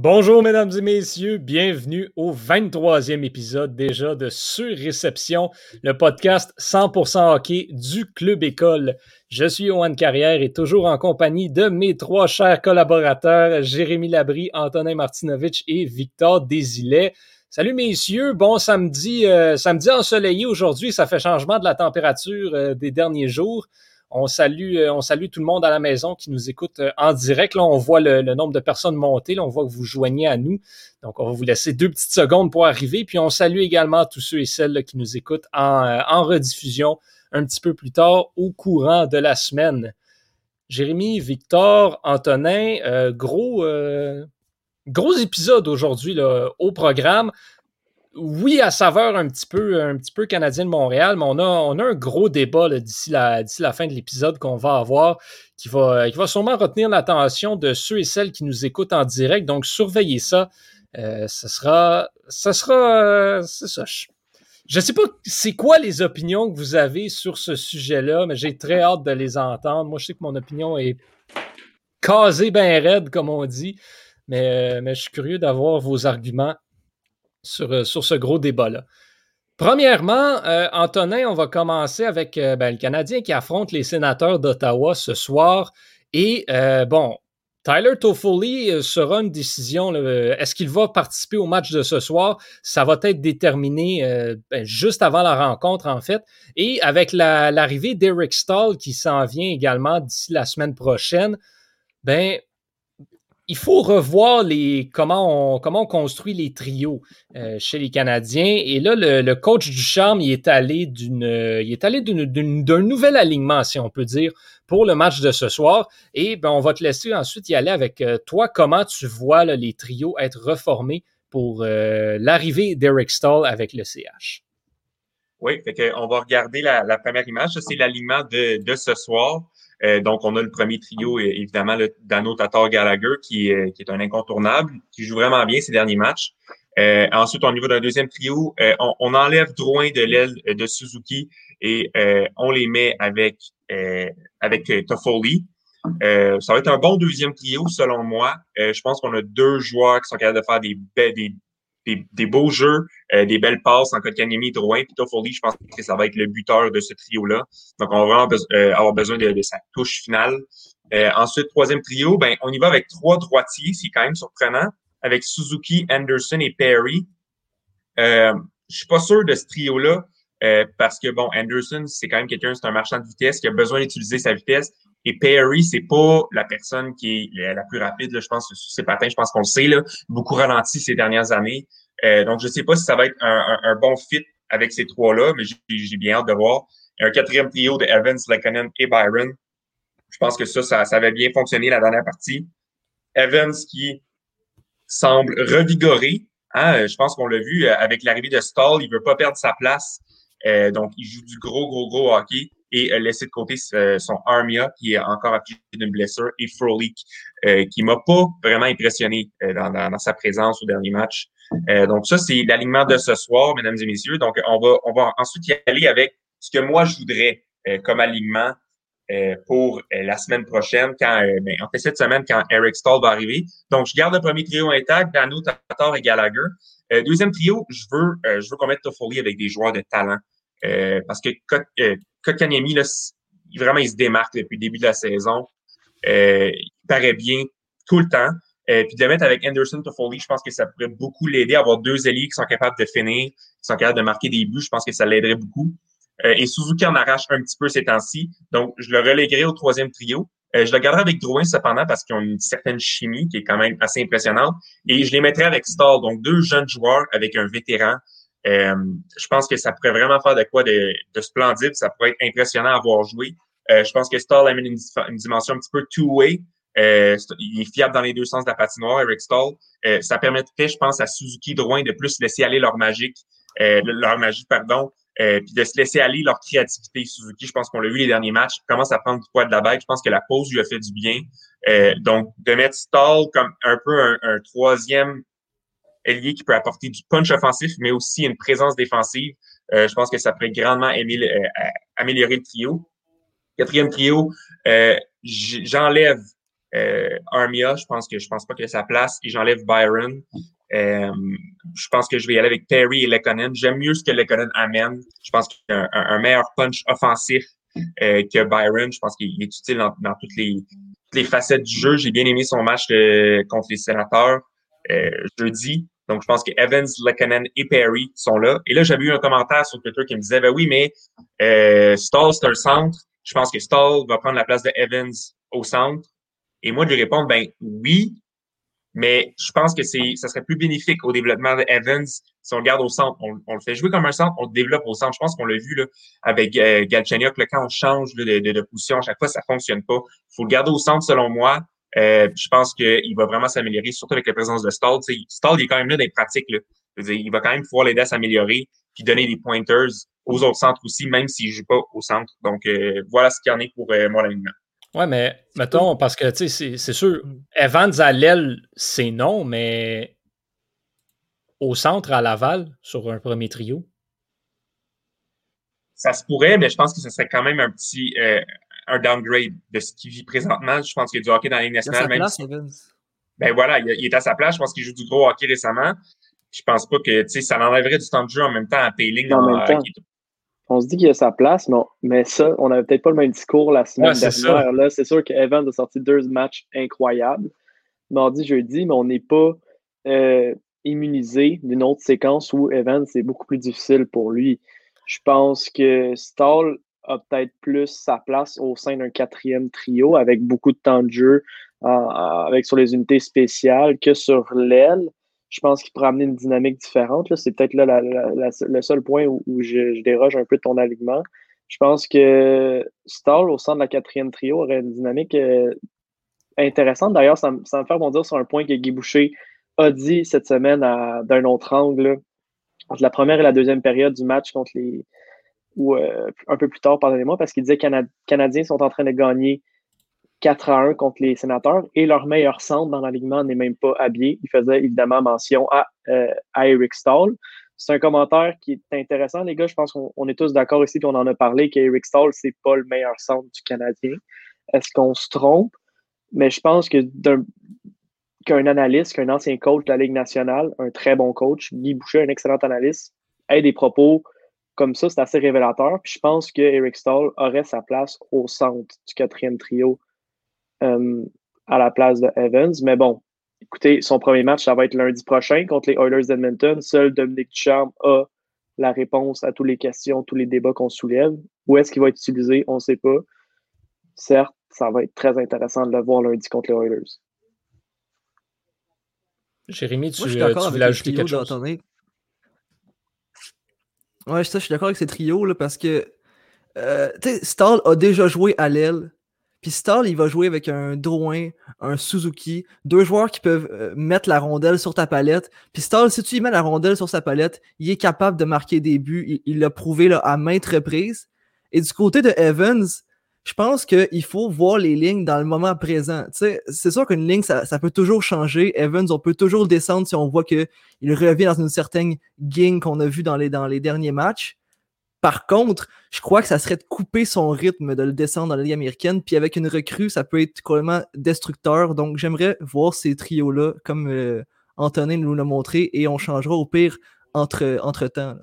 Bonjour mesdames et messieurs, bienvenue au 23e épisode déjà de Sur-Réception, le podcast 100% hockey du Club École. Je suis Johan Carrière et toujours en compagnie de mes trois chers collaborateurs, Jérémy Labry, Antonin Martinovitch et Victor Désilet. Salut messieurs, bon samedi, euh, samedi ensoleillé aujourd'hui, ça fait changement de la température euh, des derniers jours. On salue, euh, on salue tout le monde à la maison qui nous écoute euh, en direct. Là, on voit le, nombre de personnes monter. Là, on voit que vous joignez à nous. Donc, on va vous laisser deux petites secondes pour arriver. Puis, on salue également tous ceux et celles qui nous écoutent en, euh, en rediffusion un petit peu plus tard au courant de la semaine. Jérémy, Victor, Antonin, gros, gros épisode aujourd'hui au programme oui, à saveur un petit peu, un petit peu canadien de Montréal, mais on a, on a un gros débat d'ici la, la fin de l'épisode qu'on va avoir qui va, qui va sûrement retenir l'attention de ceux et celles qui nous écoutent en direct. Donc, surveillez ça. Euh, ce sera, ce sera, euh, c'est ça. Je ne sais pas c'est quoi les opinions que vous avez sur ce sujet-là, mais j'ai très hâte de les entendre. Moi, je sais que mon opinion est casée bien raide, comme on dit, mais, euh, mais je suis curieux d'avoir vos arguments euh, sur, ce gros débat-là. Premièrement, euh, Antonin, on va commencer avec euh, ben, le Canadien qui affronte les sénateurs d'Ottawa ce soir. Et bon, Tyler Toffoli sera une décision. Est-ce qu'il va participer au match de ce soir? Ça va être déterminé ben, juste avant la rencontre, en fait. Et avec l'arrivée d'Eric Stahl qui s'en vient également d'ici la semaine prochaine, ben, il faut revoir les, comment, on, comment on construit les trios euh, chez les Canadiens. Et là, le, coach du charme, il est allé d'une, il est allé d'un nouvel alignement, si on peut dire, pour le match de ce soir. Et ben, on va te laisser ensuite y aller avec euh, toi. Comment tu vois les trios être reformés pour euh, l'arrivée d'Eric Stahl avec le CH? Oui, on va regarder la, première image. C'est l'alignement de, de ce soir. Euh, donc, on a le premier trio, évidemment, le Dano Tatar Gallagher, qui est, qui est un incontournable, qui joue vraiment bien ces derniers matchs. Euh, ensuite, au niveau d'un deuxième trio, euh, on, enlève Drouin de l'aile de Suzuki et on les met avec, avec Toffoli. ça va être un bon deuxième trio, selon moi. je pense qu'on a deux joueurs qui sont capables de faire des, des, des, beaux jeux, euh, des belles passes en Kotkaniemi Drouin. Puis Toffoli, je pense que ça va être le buteur de ce trio-là. Donc, on va euh, avoir besoin de, sa touche finale. Euh, ensuite, troisième trio, ben, on y va avec trois droitiers, c'est quand même surprenant, avec Suzuki, Anderson et Perry. Euh, je suis pas sûr de ce trio-là. Parce que bon, Anderson, c'est quand même quelqu'un, c'est un marchand de vitesse qui a besoin d'utiliser sa vitesse. Et Perry, c'est pas la personne qui est la plus rapide, là, je pense, sur ses patins, je pense qu'on le sait, là, beaucoup ralenti ces dernières années. Euh, donc, je sais pas si ça va être un, bon fit avec ces trois-là, mais j'ai bien hâte de voir. Un quatrième trio de Evans, Lekonen et Byron. Je pense que ça, ça, ça avait bien fonctionné la dernière partie. Evans qui semble revigoré. Hein, je pense qu'on l'a vu euh, avec l'arrivée de Stall, il veut pas perdre sa place. Euh, donc, il joue du gros, gros, gros hockey et euh, laisser de côté euh, son Armia qui est encore affligé d'une blessure et Frolik euh, qui m'a pas vraiment impressionné euh, dans, dans, sa présence au dernier match. donc ça c'est l'alignement de ce soir, mesdames et messieurs. Donc on va on va ensuite y aller avec ce que moi je voudrais comme alignement pour la semaine prochaine quand ben, en fait cette semaine quand Eric Stahl va arriver. Donc je garde le premier trio intact, Dano, Tatar et Gallagher. Deuxième trio, je veux je veux qu'on mette Toffoli avec des joueurs de talent. Euh, parce que Kotkaniemi, là, vraiment, il se démarque depuis le début de la saison. Euh, il paraît bien tout le temps. Euh, puis de le mettre avec Anderson Toffoli, je pense que ça pourrait beaucoup l'aider à avoir deux alliés qui sont capables de finir, qui sont capables de marquer des buts. Je pense que ça l'aiderait beaucoup. Euh, et Suzuki en arrache un petit peu ces temps-ci. Donc, je le reléguerai au troisième trio. Euh, je le garderai avec Drouin cependant parce qu'ils ont une certaine chimie qui est quand même assez impressionnante. Et je les mettrai avec Stall, donc deux jeunes joueurs avec un vétéran euh, je pense que ça pourrait vraiment faire de quoi de, de splendide. Ça pourrait être impressionnant à voir jouer. Euh, je pense que Stall amène une, une dimension un petit peu two-way. Euh, il est fiable dans les deux sens de la patinoire, Eric Stall. Euh, ça permettrait, je pense, à Suzuki Drouin de plus laisser aller leur magique, euh, leur magie, pardon, euh, puis de se laisser aller leur créativité. Suzuki, je pense qu'on l'a vu les derniers matchs, commence à prendre du poids de la bête. Je pense que la pause lui a fait du bien. donc, de mettre Stall comme un peu un, troisième ailier qui peut apporter du punch offensif, mais aussi une présence défensive. je pense que ça pourrait grandement améliorer le trio. Quatrième trio, j'enlève Armia. Je pense que je pense pas a sa place et j'enlève Byron. Euh, je pense que je vais y aller avec Perry et Lekonen. J'aime mieux ce que Lekonen amène. Je pense qu'il a un, meilleur punch offensif euh, que Byron. Je pense qu'il est utile dans, toutes, les, facettes du jeu. J'ai bien aimé son match euh, contre les sénateurs jeudi. Donc, je pense que Evans, Lekonen et Perry sont là. Et là, j'avais eu un commentaire sur Twitter qui me disait, ben oui, mais Stall, c'est un centre. Je pense que Stall va prendre la place de Evans au centre. Et moi, de lui répondre, ben oui, mais je pense que c'est, ça serait plus bénéfique au développement de Evans si on le garde au centre. On, le fait jouer comme un centre, on le développe au centre. Je pense qu'on l'a vu là, avec euh, Galchenyuk, quand on change de, de, position à chaque fois, ça fonctionne pas. Faut le garder au centre selon moi. Euh, je pense qu'il va vraiment s'améliorer, surtout avec la présence de Stall. Stall il est quand même là dans les pratiques. Là. il va quand même pouvoir l'aider à s'améliorer puis donner des pointers aux autres centres aussi, même s'il joue pas au centre. Donc euh, voilà ce qu'il y en est pour euh, mon alignement. Ouais, mais mettons, parce que tu sais, c'est sûr, mm. Evans à l'aile, c'est non, mais au centre à Laval, sur un premier trio. Ça se pourrait, mais je pense que ce serait quand même un petit euh, un downgrade de ce qu'il vit présentement. Je pense qu'il y a du hockey dans la Ligue nationale. Il a sa place, Evans. Ben voilà, il, est à sa place. Je pense qu'il joue du gros hockey récemment. Je pense pas que ça enlèverait du temps de jeu en même temps à Payling. En même temps on se dit qu'il a sa place, mais, mais ça, on n'avait peut-être pas le même discours la semaine dernière. Là, c'est sûr qu'Evans a sorti deux matchs incroyables, mardi, jeudi, mais on n'est pas euh, immunisé d'une autre séquence où Evans, c'est beaucoup plus difficile pour lui. Je pense que Stall a peut-être plus sa place au sein d'un quatrième trio avec beaucoup de temps de jeu avec sur les unités spéciales que sur l'aile je pense qu'il pourrait amener une dynamique différente. C'est peut-être là le seul point où, je, déroge un peu de ton alignement. Je pense que Stall, au centre de la quatrième trio, aurait une dynamique euh, intéressante. D'ailleurs, ça, me fait rebondir sur un point que Guy Boucher a dit cette semaine d'un autre angle, entre la première et la deuxième période du match contre les. euh, un peu plus tard, pardonnez-moi, parce qu'il disait que les Canadiens sont en train de gagner 4 à 1 contre les sénateurs et leur meilleur centre dans l'alignement n'est même pas habillé. Il faisait évidemment mention à, euh, Eric Stahl. C'est un commentaire qui est intéressant, les gars. Je pense qu'on est tous d'accord ici, puis on en a parlé, qu'Eric Stahl, c'est pas le meilleur centre du Canadien. Est-ce qu'on se trompe? Mais je pense que qu'un analyste, qu'un ancien coach de la Ligue nationale, un très bon coach, Guy Boucher, un excellent analyste, ait des propos comme ça, c'est assez révélateur. Puis je pense que Eric Stahl aurait sa place au centre du quatrième trio euh, à la place de Evans. Mais bon, écoutez, son premier match, ça va être lundi prochain contre les Oilers d'Edmonton. Seul Dominique Ducharme a la réponse à toutes les questions, tous les débats qu'on soulève. Où est-ce qu'il va être utilisé? On ne sait pas. Certes, ça va être très intéressant de le voir lundi contre les Oilers. Jérémy, tu, Moi, euh, tu voulais ajouter quelque chose? Ouais, je suis d'accord avec ces trios là, parce que euh, Stall a déjà joué à l'aile puis Stall, il va jouer avec un Drouin, un Suzuki, deux joueurs qui peuvent euh, mettre la rondelle sur ta palette. Puis Stall, si tu y mets la rondelle sur sa palette, il est capable de marquer des buts. Il l'a prouvé là, à maintes reprises. Et du côté de Evans, je pense qu'il faut voir les lignes dans le moment présent. C'est sûr qu'une ligne, ça, peut toujours changer. Evans, on peut toujours descendre si on voit qu'il revient dans une certaine gang qu'on a vu dans les, dans les derniers matchs. Par contre, je crois que ça serait de couper son rythme, de le descendre dans la Ligue américaine. Puis avec une recrue, ça peut être complètement destructeur. Donc j'aimerais voir ces trios-là, comme euh, Antonin nous l'a montré, et on changera au pire entre, entre temps.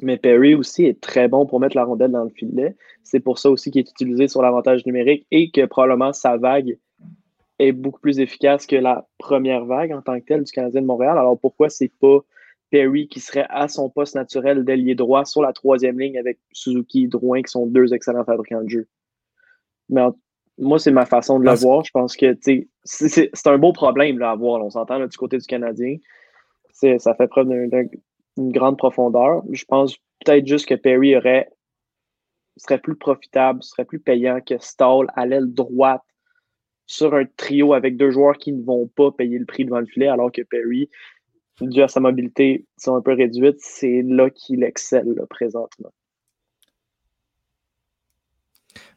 Mais Perry aussi est très bon pour mettre la rondelle dans le filet. C'est pour ça aussi qu'il est utilisé sur l'avantage numérique et que probablement sa vague est beaucoup plus efficace que la première vague en tant que telle du Canadien de Montréal. Alors pourquoi c'est pas Perry qui serait à son poste naturel d'ailier droit sur la troisième ligne avec Suzuki et Drouin qui sont deux excellents fabricants de jeu. Mais moi, c'est ma façon de le voir. Je pense que c'est un beau problème là, à voir. on s'entend du côté du Canadien. Ça fait preuve d'une grande profondeur. Je pense peut-être juste que Perry aurait serait plus profitable, serait plus payant que Stall à l'aile droite sur un trio avec deux joueurs qui ne vont pas payer le prix devant le filet, alors que Perry dû à sa mobilité sont un peu réduite, c'est là qu'il excelle présentement.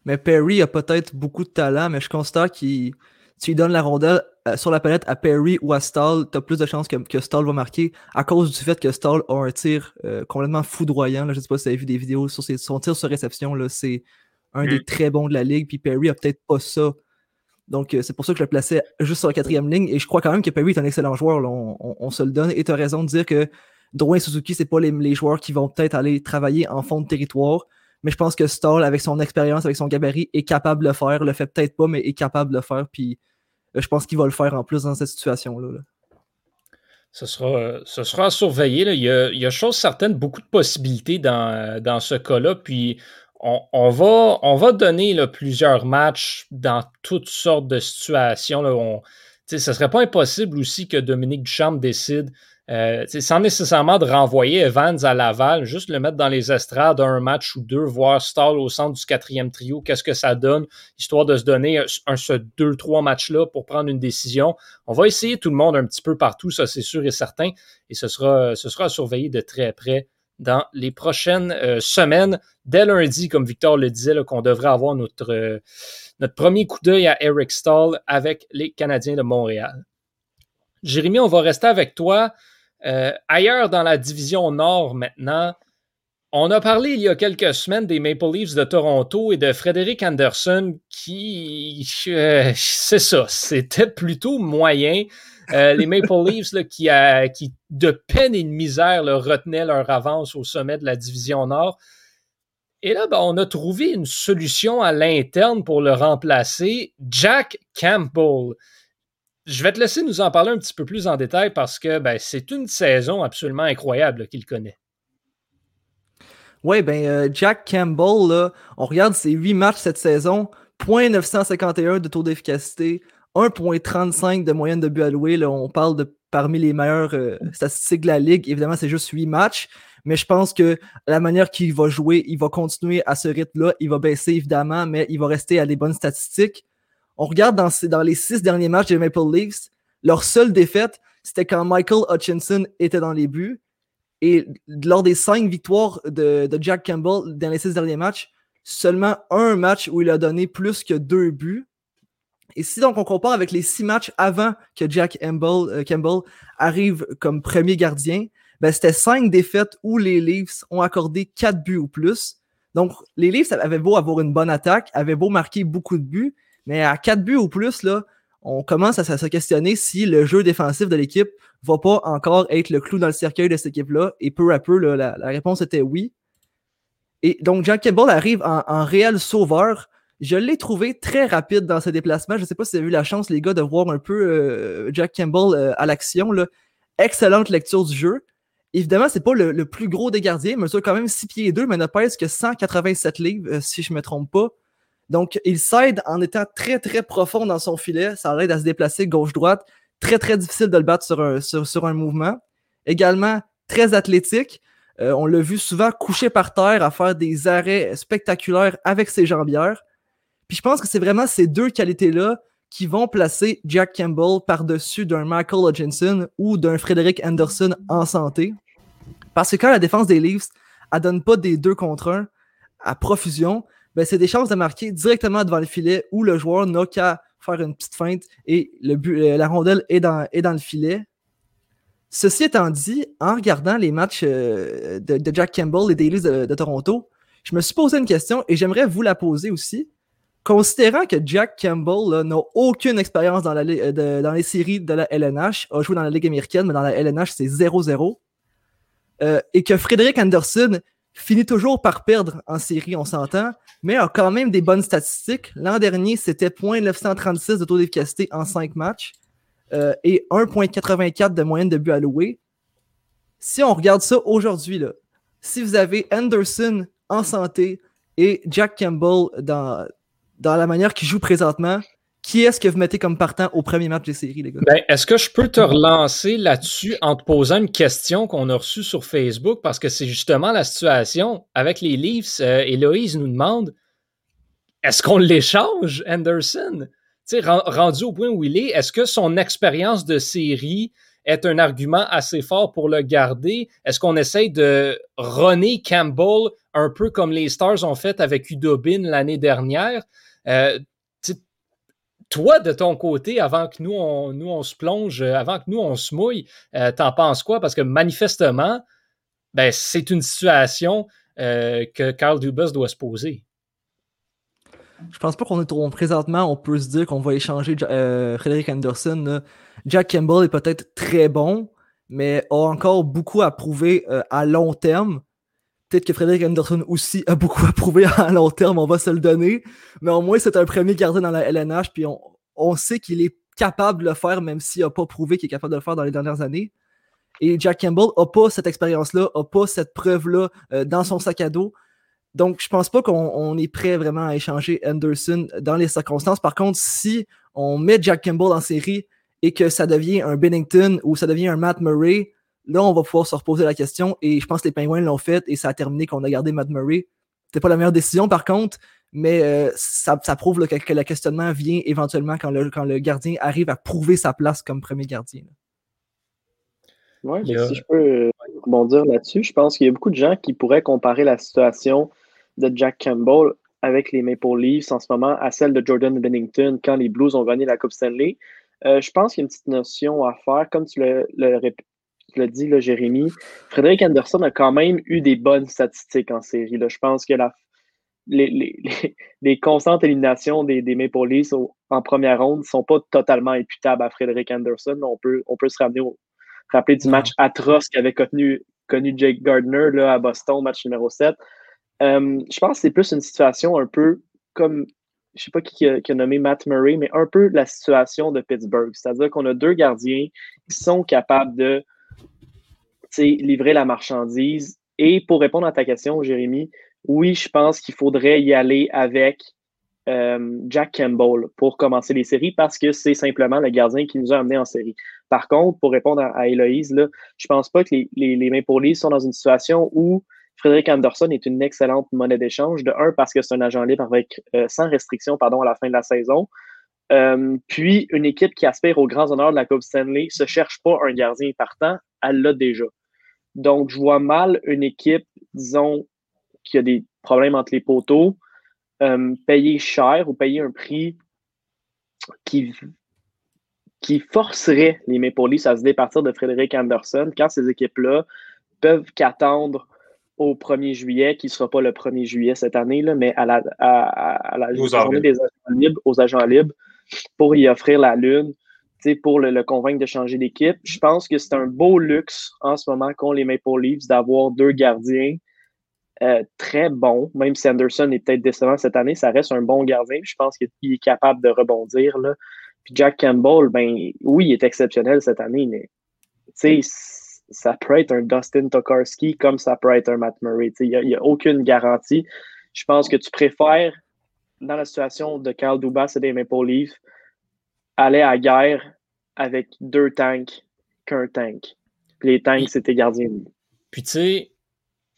Mais Perry a peut-être beaucoup de talent, mais je constate qu'il tu lui donnes la rondelle euh, sur la palette à Perry ou à Stall, tu as plus de chances que, que, Stall va marquer à cause du fait que Stall a un tir euh, complètement foudroyant. Là, je sais pas si vous avez vu des vidéos sur son tir sur réception. C'est un des mm. très bons de la ligue. Puis Perry a peut-être pas ça. Donc, euh, c'est pour ça que je le plaçais juste sur la quatrième ligne. Et je crois quand même que Perry est un excellent joueur. on, se le donne. Et tu as raison de dire que Drouin Suzuki, c'est pas les, joueurs qui vont peut-être aller travailler en fond de territoire. Mais je pense que Stall, avec son expérience, avec son gabarit, est capable de le faire. Le fait peut-être pas, mais est capable de le faire. Puis euh, je pense qu'il va le faire en plus dans cette situation-là. Ce sera, ce sera à surveiller. Il, y a, il, y a, chose certaine, beaucoup de possibilités dans, dans ce cas-là. Puis on, va, on va donner plusieurs matchs dans toutes sortes de situations. Là, on, ce ne serait pas impossible aussi que Dominique Duchamp décide euh, sans nécessairement de renvoyer Evans à Laval, juste le mettre dans les estrades un match ou deux, voir Stall au centre du quatrième trio, qu'est-ce que ça donne, histoire de se donner un, ce deux, trois matchs-là pour prendre une décision. On va essayer tout le monde un petit peu partout, ça c'est sûr et certain, et ce sera, ce sera à de très près dans les prochaines euh, semaines. Dès lundi, comme Victor le disait, qu'on devrait avoir notre, euh, notre premier coup d'œil à Eric Stall avec les Canadiens de Montréal. Jérémy, on va rester avec toi. Euh, ailleurs dans la division Nord maintenant, on a parlé il y a quelques semaines des Maple Leafs de Toronto et de Frédéric Anderson qui, c'est ça, c'était plutôt moyen. Euh, les Maple Leafs qui, qui, de peine et de misère, retenaient leur avance au sommet de la division Nord. Et là, ben, on a trouvé une solution à l'interne pour le remplacer, Jack Campbell. Je vais te laisser nous en parler un petit peu plus en détail parce que ben, c'est une saison absolument incroyable qu'il connaît. Oui, ben euh, Jack Campbell, on regarde ses huit matchs cette saison, 0.951 de taux d'efficacité, 1.35 de moyenne de but alloué. On parle de parmi les meilleures euh, statistiques de la ligue. Évidemment, c'est juste huit matchs, mais je pense que la manière qu'il va jouer, il va continuer à ce rythme-là. Il va baisser évidemment, mais il va rester à des bonnes statistiques on regarde dans, les six derniers matchs des Maple Leafs, leur seule défaite, c'était quand Michael Hutchinson était dans les buts. Et lors des cinq victoires de, Jack Campbell dans les six derniers matchs, seulement un match où il a donné plus que deux buts. Et si donc on compare avec les six matchs avant que Jack Campbell, euh, Campbell arrive comme premier gardien, ben c'était cinq défaites où les Leafs ont accordé quatre buts ou plus. Donc les Leafs avaient beau avoir une bonne attaque, avaient beau marquer beaucoup de buts, mais à 4 buts ou plus, là, on commence à, se questionner si le jeu défensif de l'équipe va pas encore être le clou dans le cercueil de cette équipe-là. Et peu à peu, la, réponse était oui. Et donc, Jack Campbell arrive en, réel sauveur. Je l'ai trouvé très rapide dans ses déplacements. Je ne sais pas si vous avez eu la chance, les gars, de voir un peu euh, Jack Campbell euh, à l'action. Excellente lecture du jeu. Évidemment, c'est pas le, plus gros des gardiens, mais mesure quand même 6 pieds et 2, mais ne pèse que 187 livres, euh, si je ne me trompe pas. Donc, il s'aide en étant très, très profond dans son filet. Ça l'aide à se déplacer gauche-droite. Très, très difficile de le battre sur un, sur, un mouvement. Également, très athlétique. Euh, on l'a vu souvent coucher par terre à faire des arrêts spectaculaires avec ses jambières. Puis je pense que c'est vraiment ces deux qualités-là qui vont placer Jack Campbell par-dessus d'un Michael Hutchinson ou d'un Frederick Anderson en santé. Parce que quand la défense des Leafs, elle donne pas des deux contre un à profusion, ben, c'est des chances de marquer directement devant le filet où le joueur n'a qu'à faire une petite feinte et le euh, la rondelle est dans, est dans le filet. Ceci étant dit, en regardant les matchs euh, de, Jack Campbell et des de, de, Toronto, je me suis posé une question et j'aimerais vous la poser aussi. Considérant que Jack Campbell n'a aucune expérience dans, euh, dans les séries de la LNH, a joué dans la Ligue américaine, mais dans la LNH, c'est 0-0, et que Frédéric Anderson finit toujours par perdre en série, on s'entend, mais a quand même des bonnes statistiques. L'an dernier, c'était 0.936 de taux d'efficacité en 5 matchs euh, et 1.84 de moyenne de but alloué. Si on regarde ça aujourd'hui, si vous avez Anderson en santé et Jack Campbell dans, dans la manière qu'il joue présentement, qui est-ce que vous mettez comme partant au premier match des séries, les gars? Ben, est-ce que je peux te relancer là-dessus en te posant une question qu'on a reçue sur Facebook? Parce que c'est justement la situation avec les Leafs. Euh, Héloïse nous demande est-ce qu'on l'échange, Anderson? sais, rendu au point où il est, est-ce que son expérience de série est un argument assez fort pour le garder? Est-ce qu'on essaye de runner Campbell un peu comme les Stars ont fait avec Udobin l'année dernière? Euh, toi, de ton côté, avant que nous, on, nous, on se plonge, avant que nous, on se mouille, t'en penses quoi? Parce que manifestement, ben, c'est une situation que Carl Dubas doit se poser. Je pense pas qu'on est présentement, on peut se dire qu'on va échanger Frédéric Anderson. Jack Campbell est peut-être très bon, mais a encore beaucoup à prouver à long terme. Peut-être que Frédéric Anderson aussi a beaucoup à prouver à long terme, on va se le donner. Mais au moins, c'est un premier gardien dans la LNH, puis on, sait qu'il est capable de le faire, même s'il n'a pas prouvé qu'il est capable de le faire dans les dernières années. Et Jack Campbell n'a pas cette expérience-là, n'a pas cette preuve-là euh, dans son sac à dos. Donc, je pense pas qu'on est prêt vraiment à échanger Anderson dans les circonstances. Par contre, si on met Jack Campbell en série et que ça devient un Bennington ou ça devient un Matt Murray, Là, on va pouvoir se reposer la question et je pense que les Penguins l'ont fait et ça a terminé qu'on a gardé Matt Murray. C'était pas la meilleure décision par contre, mais euh, ça, prouve que, le questionnement vient éventuellement quand le, quand le gardien arrive à prouver sa place comme premier gardien. Oui, si je peux euh, rebondir là-dessus, je pense qu'il y a beaucoup de gens qui pourraient comparer la situation de Jack Campbell avec les Maple Leafs en ce moment à celle de Jordan Bennington quand les Blues ont gagné la Coupe Stanley. Euh, je pense qu'il y a une petite notion à faire, comme tu le, le, tu l'as dit, là, Jérémy, Frédéric Anderson a quand même eu des bonnes statistiques en série. Là. Je pense que la, les, constantes éliminations des, des Maple Leafs en première ronde ne sont pas totalement imputables à Frédéric Anderson. On peut, on peut se ramener au, rappeler du match atroce qu'avait connu, connu Jake Gardner là, à Boston, match numéro 7. Euh, je pense que c'est plus une situation un peu comme, je ne sais pas qui a, qui a, nommé Matt Murray, mais un peu la situation de Pittsburgh. C'est-à-dire qu'on a deux gardiens qui sont capables de livrer la marchandise. Et pour répondre à ta question, Jérémy, oui, je pense qu'il faudrait y aller avec euh, Jack Campbell pour commencer les séries parce que c'est simplement le gardien qui nous a amenés en série. Par contre, pour répondre à, Héloïse, là, je pense pas que les, les, les sont dans une situation où Frédéric Anderson est une excellente monnaie d'échange. De un, parce que c'est un agent libre avec euh, sans restriction pardon, à la fin de la saison. Euh, puis, une équipe qui aspire aux grands honneurs de la Coupe Stanley se cherche pas un gardien partant, elle l'a déjà. Donc, je vois mal une équipe, disons, qui a des problèmes entre les poteaux, euh, payer cher ou payer un prix qui, qui forcerait les Maple Leafs à se départir de Frédéric Anderson quand ces équipes-là peuvent qu'attendre au 1er juillet, qui ne sera pas le 1er juillet cette année, là, mais à la, à, la journée des agents libres, aux agents libres, pour y offrir la lune pour le, convaincre de changer d'équipe. Je pense que c'est un beau luxe en ce moment qu'ont les Maple Leafs d'avoir deux gardiens euh, très bons. Même si Anderson est peut-être décevant cette année, ça reste un bon gardien. Je pense qu'il est capable de rebondir. Là. Puis Jack Campbell, ben oui, il est exceptionnel cette année, mais ça peut être un Dustin Tokarski comme ça peut être un Matt Murray. Il n'y a, a, aucune garantie. Je pense que tu préfères, dans la situation de Carl Dubas et des Maple Leafs, aller à guerre avec deux tanks qu'un tank. les tanks, c'était gardien. Puis tu sais,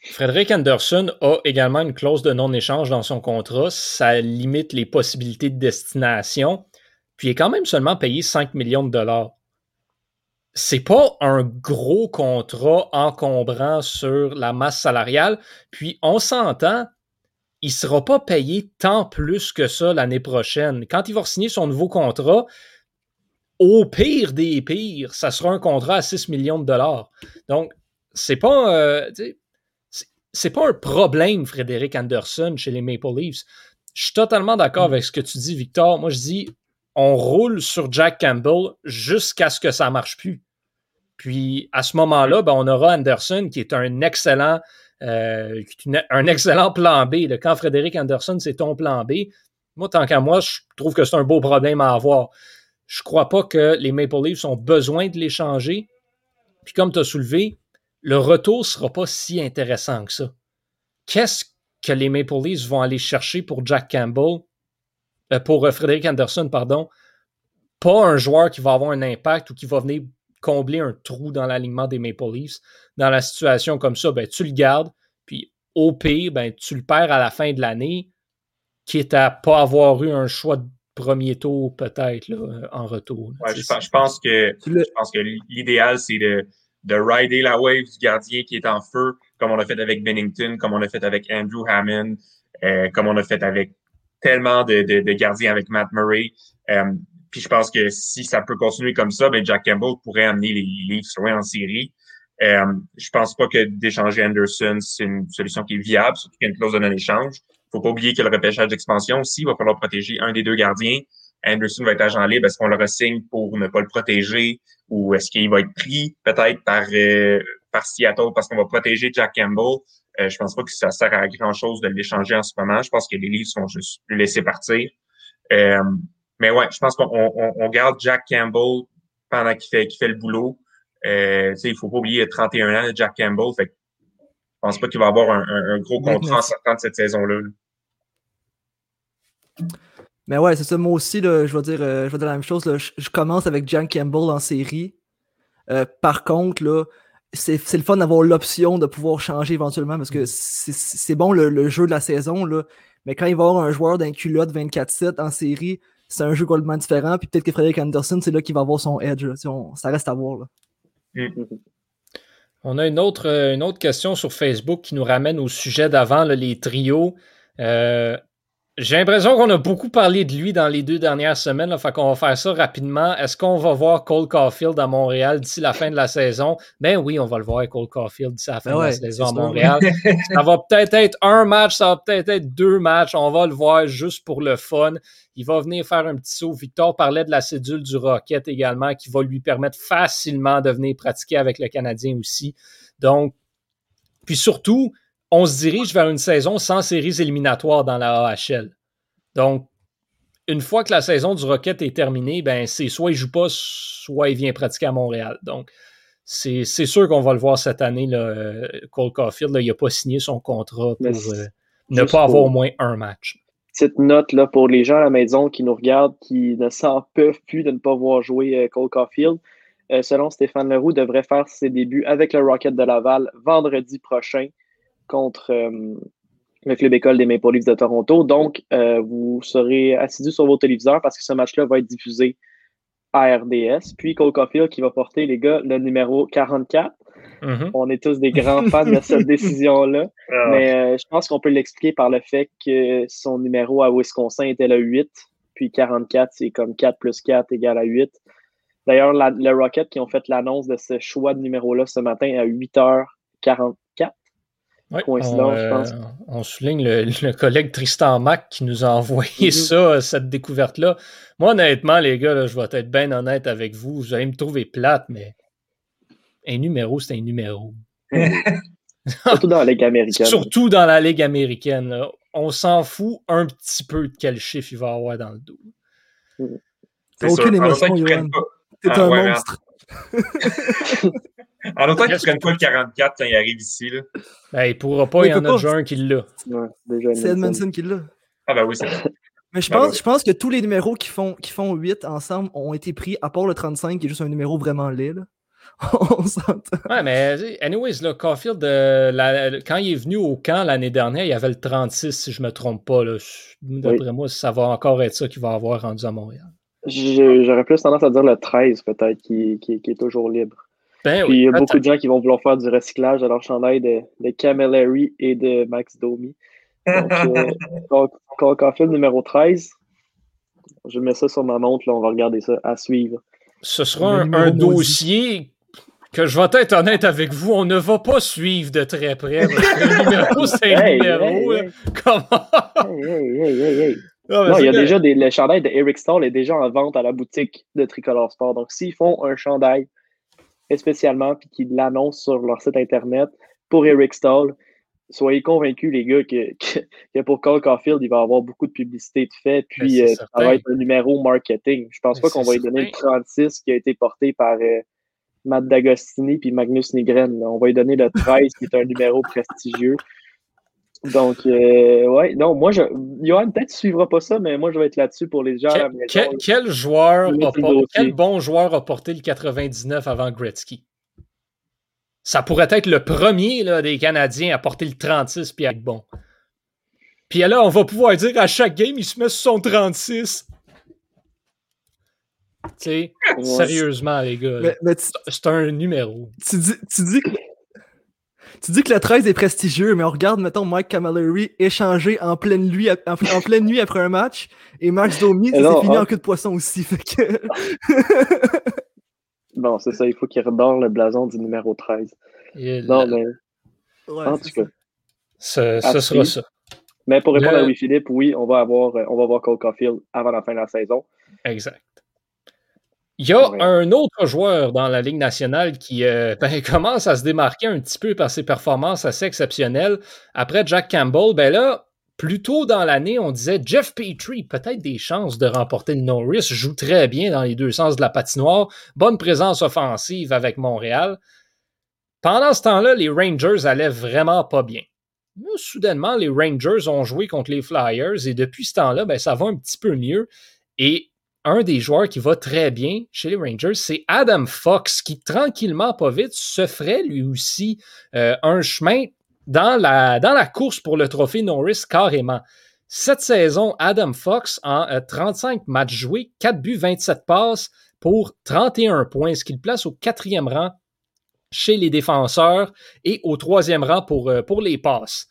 Frédéric Anderson a également une clause de non-échange dans son contrat. Ça limite les possibilités de destination. Puis il est quand même seulement payé 5 millions de dollars. C'est pas un gros contrat encombrant sur la masse salariale. Puis on s'entend, il ne sera pas payé tant plus que ça l'année prochaine. Quand il va signer son nouveau contrat, au pire des pires, ça sera un contrat à 6 millions de dollars. Donc, c'est pas, euh, c'est pas un problème, Frédéric Anderson, chez les Maple Leafs. Je suis totalement d'accord avec ce que tu dis, Victor. Moi, je dis, on roule sur Jack Campbell jusqu'à ce que ça marche plus. Puis, à ce moment-là, ben, on aura Anderson qui est un excellent euh, un excellent plan B. Quand Frédéric Anderson, c'est ton plan B, moi, tant qu'à moi, je trouve que c'est un beau problème à avoir. Je crois pas que les Maple Leafs ont besoin de l'échanger. Puis comme tu as soulevé, le retour sera pas si intéressant que ça. Qu'est-ce que les Maple Leafs vont aller chercher pour Jack Campbell, euh, pour euh, Frédéric Anderson, pardon, pas un joueur qui va avoir un impact ou qui va venir combler un trou dans l'alignement des Maple Leafs. Dans la situation comme ça, ben, tu le gardes, puis au pire, ben, tu le perds à la fin de l'année, quitte à pas avoir eu un choix de premier tour peut-être en retour. je, pense que, je pense que l'idéal, c'est de, de rider la wave du gardien qui est en feu, comme on a fait avec Bennington, comme on a fait avec Andrew Hammond, euh, comme on a fait avec tellement de, de, gardiens avec Matt Murray. Euh, puis je pense que si ça peut continuer comme ça, ben Jack Campbell pourrait amener les Leafs loin en série. Euh, je pense pas que d'échanger Anderson, c'est une solution qui est viable, surtout qu'il y a une clause de non-échange. Faut pas oublier que le repêchage d'expansion aussi, il va falloir protéger un des deux gardiens. Anderson va être agent libre. Est-ce qu'on le ressigne pour ne pas le protéger ou est-ce qu'il va être pris peut-être par, euh, par Seattle parce qu'on va protéger Jack Campbell? Euh, je pense pas que ça sert à grand chose de l'échanger en ce moment. Je pense que les livres sont juste le laisser partir. Euh, mais ouais, je pense qu'on on, garde Jack Campbell pendant qu'il fait, qu'il fait le boulot. Euh, il faut pas oublier 31 ans de Jack Campbell. Fait je pense pas qu'il va avoir un, gros contrat en sortant de cette saison-là. Mais ouais, c'est ça. Moi aussi, je, vais dire, euh, je vais dire la même chose. Je, commence avec Jack Campbell en série. Euh, par contre, là, c'est le fun d'avoir l'option de pouvoir changer éventuellement parce que c'est bon le, jeu de la saison, là, mais quand il va y avoir un joueur d'un culotte 24-7 en série, c'est un jeu complètement différent. Puis peut-être que Frédéric Anderson, c'est là qu'il va avoir son edge. ça reste à voir. Là. Mm. On a une autre, euh, une autre question sur Facebook qui nous ramène au sujet d'avant, les trios. Euh, j'ai l'impression qu'on a beaucoup parlé de lui dans les deux dernières semaines. Là, fait qu'on va faire ça rapidement. Est-ce qu'on va voir Cole Caulfield à Montréal d'ici la fin de la saison? Ben oui, on va le voir, Cole Caulfield, d'ici la fin de la saison à Montréal. ça va peut-être être un match, ça va peut-être être deux matchs. On va le voir juste pour le fun. Il va venir faire un petit saut. Victor parlait de la cédule du Rocket également, qui va lui permettre facilement de venir pratiquer avec le Canadien aussi. Donc, puis surtout, on se dirige vers une saison sans séries éliminatoires dans la AHL. Donc, une fois que la saison du Rocket est terminée, ben c'est soit il joue pas, soit il vient pratiquer à Montréal. Donc, c'est sûr qu'on va le voir cette année. Là, Cole Caulfield, il n'a pas signé son contrat pour euh, ne pas avoir au moins un match. Petite note là, pour les gens à la maison qui nous regardent, qui ne s'en peuvent plus de ne pas voir jouer euh, Cole Caulfield. Euh, selon Stéphane Leroux, devrait faire ses débuts avec le Rocket de Laval vendredi prochain contre euh, le club école des Maple Leafs de Toronto. Donc, vous serez assidus sur vos téléviseurs parce que ce match-là va être diffusé à RDS. Puis Cole Caulfield qui va porter, les gars, le numéro 44. Mm-hmm. On est tous des grands fans de cette décision-là. Ah. Mais euh, je pense qu'on peut l'expliquer par le fait que son numéro à Wisconsin était le 8. Puis 44, c'est comme 4 plus 4 égale à 8. D'ailleurs, le Rocket qui ont fait l'annonce de ce choix de numéro-là ce matin à 8h44 euh, on, souligne le, collègue Tristan Mac qui nous a envoyé mm-hmm. ça, cette découverte-là. Moi, honnêtement, les gars, je vais être bien honnête avec vous. Vous allez me trouver plate, mais un numéro, c'est un numéro. Surtout dans la Ligue américaine. Surtout dans la Ligue américaine. On s'en fout un petit peu de quel chiffre il va avoir dans le dos. Mm. Aucune émotion, Yoann. T'es ah, un monstre. En autant qu'il ne prenne pas le 44 quand il arrive ici. Là. Ben, il ne pourra pas, il y en a déjà un qui l'a. c'est Edmondson qui l'a. Ah ben oui, c'est vrai. Mais je ben pense, je pense que tous les numéros qui font, qui font 8 ensemble ont été pris, à part le 35, qui est juste un numéro vraiment laid. Là. On s'entend. Ouais, mais anyways, là, Caulfield, euh, quand il est venu au camp l'année dernière, il y avait le 36, si je ne me trompe pas. D'après moi, ça va encore être ça qu'il va avoir rendu à Montréal. J'aurais plus tendance à dire le 13, peut-être, qui, qui, est toujours libre. Ben Puis il y a beaucoup de gens qui vont vouloir faire du recyclage de leur chandail de, de Camilleri et de Max Domi. Donc, euh, numéro 13. Je mets ça sur ma montre, là, on va regarder ça à suivre. Ce sera un, dossier que je vais être honnête avec vous, on ne va pas suivre de très près. le numéro, c'est un numéro. Comment? Non, il y a déjà des, le chandail de Eric Stall est déjà en vente à la boutique de Tricolore Sport. Donc, s'ils font un chandail spécialement, puis qu'ils l'annoncent sur leur site Internet pour Eric Stahl. Soyez convaincus, les gars, que, que, pour Cole Caulfield, il va avoir beaucoup de publicité de fait, puis ben, euh, ça va être un numéro marketing. Je pense ben, pas qu'on va lui donner le 36 qui a été porté par euh, Matt D'Agostini puis Magnus Nigren. On va lui donner le 13 qui est un numéro prestigieux. Donc, euh, ouais, non, moi, je, Johan, peut-être tu suivras pas ça, mais moi, je vais être là-dessus pour les gens quel, joueur quel bon joueur a porté le 99 avant Gretzky? Ça pourrait être le premier là, des Canadiens à porter le 36 puis à être bon. Puis là, on va pouvoir dire à chaque game, il se met sur son 36. Tu sais, sérieusement, les gars. C'est un numéro. Tu dis, tu dis que tu dis que le 13 est prestigieux, mais on regarde, mettons, Mike Camilleri échanger en pleine, nuit, en, pleine nuit après un match, et Max Domi, c'est fini en queue de poisson aussi. Fait que... non, c'est ça, il faut qu'il redore le blason du numéro 13. non, mais. en tout cas. Ce, sera ça. Mais pour répondre à Louis-Philippe, oui, on va avoir, on va voir Cole Caulfield avant la fin de la saison. Exact. Il y a un autre joueur dans la Ligue nationale qui euh, ben, commence à se démarquer un petit peu par ses performances assez exceptionnelles. Après Jack Campbell, ben là, plus tôt dans l'année, on disait Jeff Petrie, peut-être des chances de remporter le Norris, joue très bien dans les deux sens de la patinoire, bonne présence offensive avec Montréal. Pendant ce temps-là, les Rangers allaient vraiment pas bien. Mais soudainement, les Rangers ont joué contre les Flyers et depuis ce temps-là, ben, ça va un petit peu mieux. Et un des joueurs qui va très bien chez les Rangers, c'est Adam Fox, qui tranquillement, pas vite, se ferait lui aussi euh, un chemin dans la, course pour le trophée Norris carrément. Cette saison, Adam Fox, en 35 euh, matchs joués, 4 buts, 27 passes pour 31 points, ce qui le place au quatrième rang chez les défenseurs et au troisième rang pour, euh, pour les passes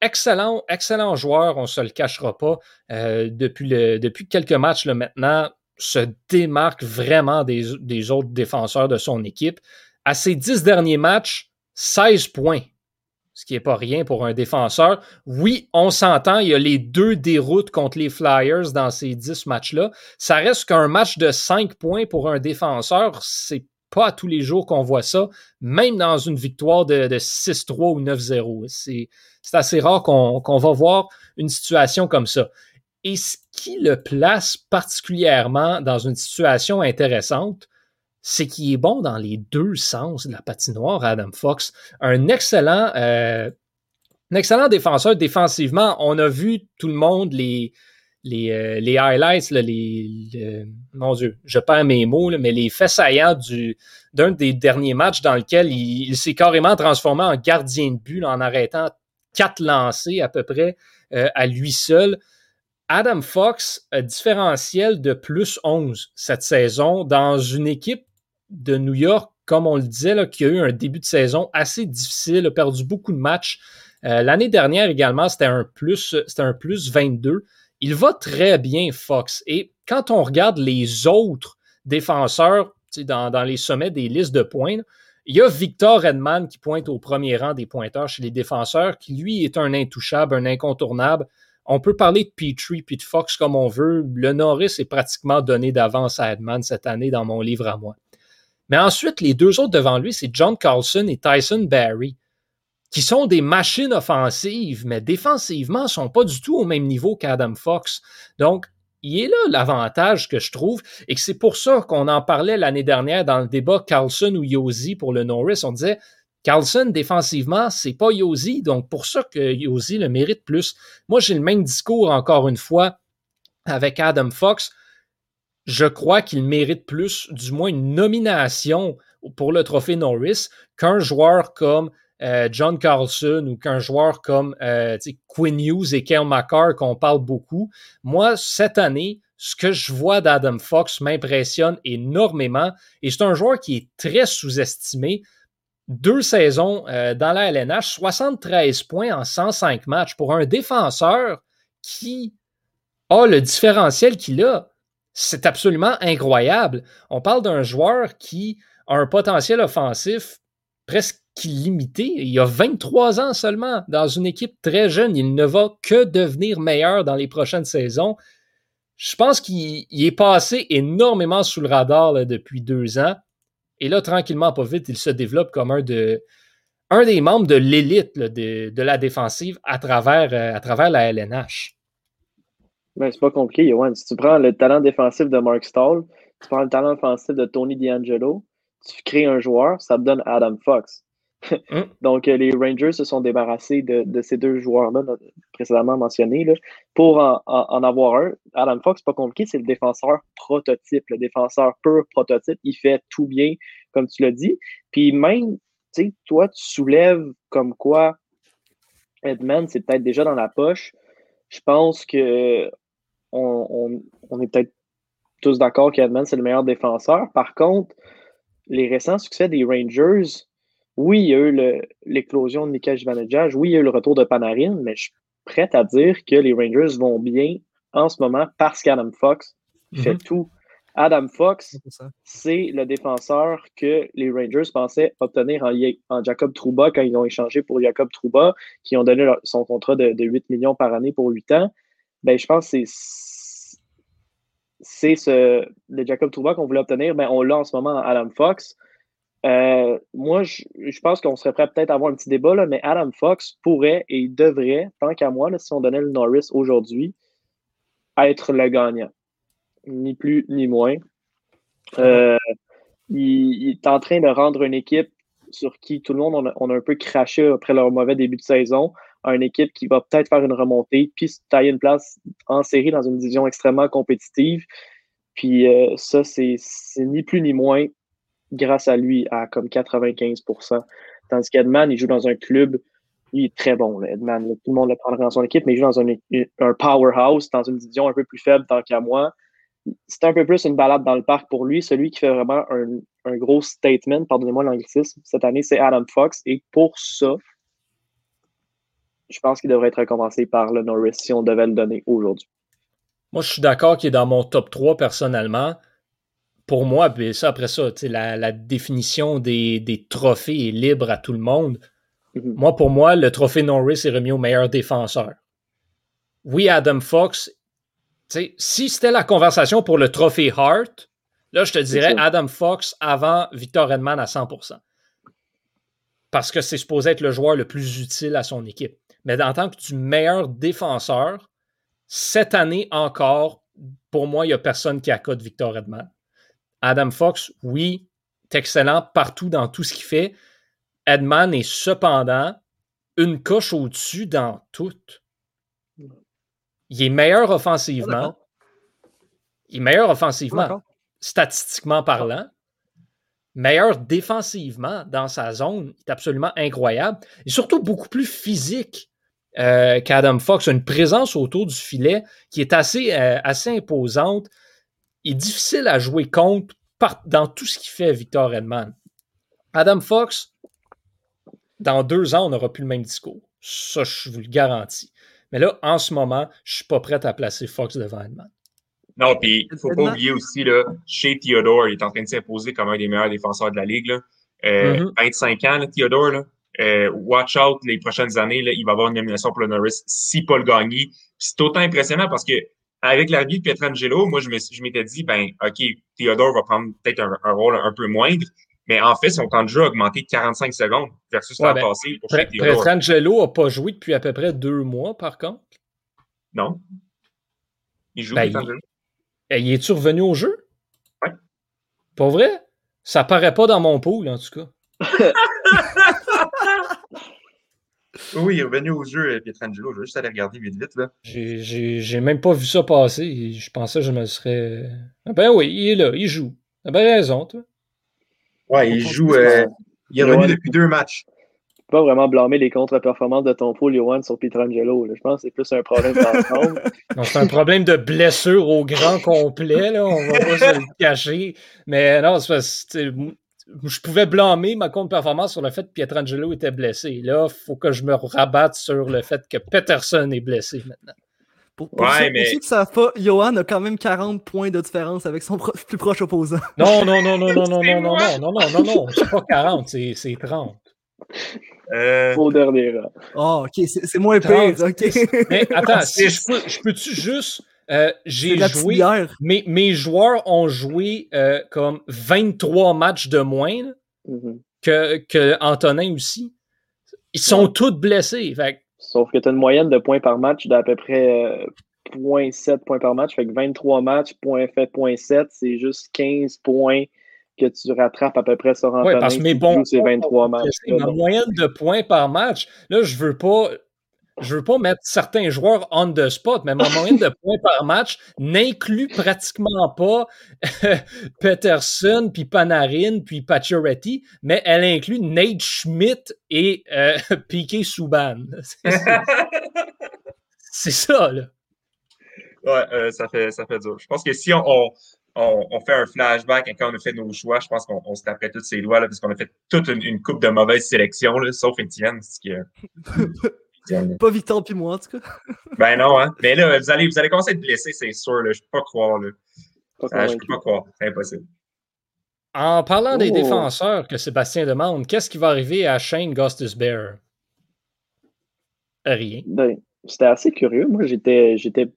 excellent, excellent joueur, on ne se le cachera pas. Euh, depuis, quelques matchs maintenant, se démarque vraiment des, autres défenseurs de son équipe. À ses dix derniers matchs, 16 points, ce qui n'est pas rien pour un défenseur. Oui, on s'entend, il y a les deux déroutes contre les Flyers dans ces dix matchs-là. Ça reste qu'un match de 5 points pour un défenseur, c'est pas à tous les jours qu'on voit ça, même dans une victoire de, de 6-3 ou 9-0. C'est c'est assez rare qu'on va voir une situation comme ça. Et ce qui le place particulièrement dans une situation intéressante, c'est qu'il est bon dans les deux sens de la patinoire, Adam Fox. Un excellent, euh, un excellent défenseur défensivement. On a vu tout le monde les, les, euh, les highlights, les, mon Dieu, je perds mes mots, mais les faits saillants d'un des derniers matchs dans lequel il, s'est carrément transformé en gardien de but en arrêtant quatre lancés à peu près euh, à lui seul. Adam Fox, a différentiel de plus 11 cette saison dans une équipe de New York, comme on le disait, là, qui a eu un début de saison assez difficile, a perdu beaucoup de matchs. Euh, l'année dernière également, c'était un plus, c'était un plus 22. Il va très bien, Fox. Et quand on regarde les autres défenseurs dans, les sommets des listes de points, il y a Victor Edman qui pointe au premier rang des pointeurs chez les défenseurs, qui lui est un intouchable, un incontournable. On peut parler de Petrie puis de Fox comme on veut. Le Norris est pratiquement donné d'avance à Edman cette année dans mon livre à moi. Mais ensuite, les deux autres devant lui, c'est John Carlson et Tyson Barry, qui sont des machines offensives, mais défensivement, ne sont pas du tout au même niveau qu'Adam Fox. Donc, il est là l'avantage que je trouve, et c'est pour ça qu'on en parlait l'année dernière dans le débat Carlson ou Yosi pour le Norris. On disait Carlson, défensivement, c'est pas Yosi, donc pour ça que Yosi le mérite plus. Moi, j'ai le même discours encore une fois avec Adam Fox. Je crois qu'il mérite plus, du moins une nomination pour le trophée Norris qu'un joueur comme euh, John Carlson ou qu'un joueur comme euh, Quinn Hughes et Kel McCarr qu'on parle beaucoup. Moi, cette année, ce que je vois d'Adam Fox m'impressionne énormément et c'est un joueur qui est très sous-estimé. Deux saisons euh, dans la LNH, 73 points en 105 matchs pour un défenseur qui a le différentiel qu'il a. C'est absolument incroyable. On parle d'un joueur qui a un potentiel offensif presque limité. Il a 23 ans seulement dans une équipe très jeune. Il ne va que devenir meilleur dans les prochaines saisons. Je pense qu'il est passé énormément sous le radar depuis deux ans. Et là, tranquillement, pas vite, il se développe comme un, de, un des membres de l'élite de, de, la défensive à travers, euh, à travers la LNH. Ben, c'est pas compliqué, Yoann. Si tu prends le talent défensif de Mark Stahl, tu prends le talent offensif de Tony D'Angelo, tu crées un joueur, ça te donne Adam Fox. Mm. Donc, euh, les Rangers se sont débarrassés de, ces deux joueurs-là, précédemment mentionnés, pour en, avoir un. Adam Fox, pas compliqué, c'est le défenseur prototype, le défenseur pur prototype. Il fait tout bien, comme tu l'as dit. Puis même, tu sais, toi, tu soulèves comme quoi Edmund, c'est peut-être déjà dans la poche. Je pense que on, est peut-être tous d'accord qu'Edmund, c'est le meilleur défenseur. Par contre, les récents succès des Rangers, oui, il y a eu l'éclosion de Mikael Jivanejad, oui, il y a eu le retour de Panarin, mais je suis prêt à dire que les Rangers vont bien en ce moment parce qu'Adam Fox fait mhm. tout. Adam Fox, c'est le défenseur que les Rangers pensaient obtenir en, Jacob Trouba quand ils ont échangé pour Jacob Trouba, qui ont donné son contrat de, 8 millions par année pour 8 ans. Ben, je pense que c'est ce, le Jacob Trouba qu'on voulait obtenir. Ben, on l'a en ce moment Adam Fox. Euh, moi, je, pense qu'on serait prêt peut-être à avoir un petit débat, là, mais Adam Fox pourrait et devrait, tant qu'à moi, si on donnait le Norris aujourd'hui, être le gagnant ni plus ni moins. Euh, il, est en train de rendre une équipe sur qui tout le monde on a, un peu craché après leur mauvais début de saison, une équipe qui va peut-être faire une remontée, puis se tailler une place en série dans une division extrêmement compétitive. Puis euh, ça, c'est ni plus ni moins grâce à lui à comme 95% Tandis qu'Edman, il joue dans un club, il est très bon, Edman. tout le monde le prendra dans son équipe, mais il joue dans un, un powerhouse, dans une division un peu plus faible tant qu'à moi c'est un peu plus une balade dans le parc pour lui. Celui qui fait vraiment un, gros statement, pardonnez-moi l'anglicisme, cette année, c'est Adam Fox. Et pour ça, je pense qu'il devrait être récompensé par le Norris si on devait le donner aujourd'hui. Moi, je suis d'accord qu'il est dans mon top 3 personnellement. Pour moi, puis ça, après ça, la, la définition des, trophées est libre à tout le monde. Mm-hmm. Moi, pour moi, le trophée Norris est remis au meilleur défenseur. Oui, Adam Fox si c'était la conversation pour le trophée Hart, là, je te dirais Adam Fox avant Victor Edman à 100%. Parce que c'est supposé être le joueur le plus utile à son équipe. Mais en tant que du meilleur défenseur, cette année encore, pour moi, il n'y a personne qui accote Victor Edman. Adam Fox, oui, est excellent partout dans tout ce qu'il fait. Edman est cependant une coche au-dessus dans tout. Il est meilleur offensivement. Il est meilleur offensivement, statistiquement parlant. Meilleur défensivement dans sa zone. Il est absolument incroyable. Et surtout beaucoup plus physique euh, qu'Adam Fox. Une présence autour du filet qui est assez, euh, assez imposante. Il est difficile à jouer contre dans tout ce qu'il fait, Victor Edman. Adam Fox, dans deux ans, on n'aura plus le même discours. Ça, je vous le garantis. Mais là, en ce moment, je ne suis pas prêt à placer Fox devant Edman. Non, puis il ne faut pas oublier aussi, là, chez Theodore, il est en train de s'imposer comme un des meilleurs défenseurs de la Ligue. 25 euh, mm-hmm. ans, Theodore. Euh, watch out les prochaines années, là, il va avoir une nomination pour le Norris si pas le gagner. C'est autant impressionnant parce que avec l'arrivée de Pietrangelo, moi, je m'étais dit, ben, OK, Theodore va prendre peut-être un, rôle un peu moindre, mais en fait, son temps de jeu a augmenté de 45 secondes versus l'an ben, passé pour Petrangelo n'a pas joué depuis à peu près deux mois, par contre? Non. Il joue ben, il... il est-tu revenu au jeu? Oui. Pas vrai? Ça paraît pas dans mon pool, en tout cas. oui, il est revenu au jeu, Pietrangelo. Je vais juste aller regarder vite vite. Là. J'ai même pas vu ça passer. Je pensais que je me serais. Ah ben oui, il est là, il joue. T'as bien raison, toi. Ouais, il joue. Euh, il est revenu depuis deux matchs. Pas vraiment blâmer les contre-performances de ton Johan, sur Pietrangelo. Je pense que c'est plus un problème d'ensemble. c'est un problème de blessure au grand complet. Là. On va pas se le cacher. Mais non, c'est parce que je pouvais blâmer ma contre-performance sur le fait que Pietrangelo était blessé. Là, il faut que je me rabatte sur le fait que Peterson est blessé maintenant. Pour, ouais, mais... ceux qui savent pas, Johan a quand même 40 points de différence avec son plus proche opposant. Non, non, non, non, non, non, non, non, non, non, non, non, non, c'est pas 40, c'est 30. Euh... Au dernier rang. Oh, ok, c'est moins pire, ok. Mais attends, si je, peux, je peux-tu juste. Euh, j'ai joué. Mes, mes joueurs ont joué euh, comme 23 matchs de moins mm -hmm. que, que Antonin aussi. Ils sont ouais. tous blessés. Fait Sauf que tu as une moyenne de points par match d'à peu près 0.7 euh, points par match. Fait que 23 matchs, point fait 0.7, c'est juste 15 points que tu rattrapes à peu près sur Antonin. Oui, parce que mes bons, c'est 23 matchs. Ma moyenne de points par match, là, je veux pas je veux pas mettre certains joueurs on the spot, mais ma moyenne de points par match n'inclut pratiquement pas Peterson, puis Panarin, puis Pacioretty, mais elle inclut Nate Schmidt et euh, Piquet Souban. C'est ça, là. Ouais, euh, ça, fait, ça fait dur. Je pense que si on, on, fait un flashback quand on a fait nos choix. Je pense qu'on se taperait tous ses doigts là, parce qu'on a fait toute une, coupe de mauvaises sélections, là, sauf Étienne. Qui, pas Victor puis moi, en tout cas. ben non, hein. Mais là, vous allez, vous allez commencer à être blessé, c'est sûr. Là. Je peux pas croire. Là. Ah, je peux pas croire. C'est impossible. En parlant des oh. défenseurs que Sébastien demande, qu'est-ce qui va arriver à Shane Gustus Bear? Rien. Ben, c'était assez curieux. Moi, j'étais, j'étais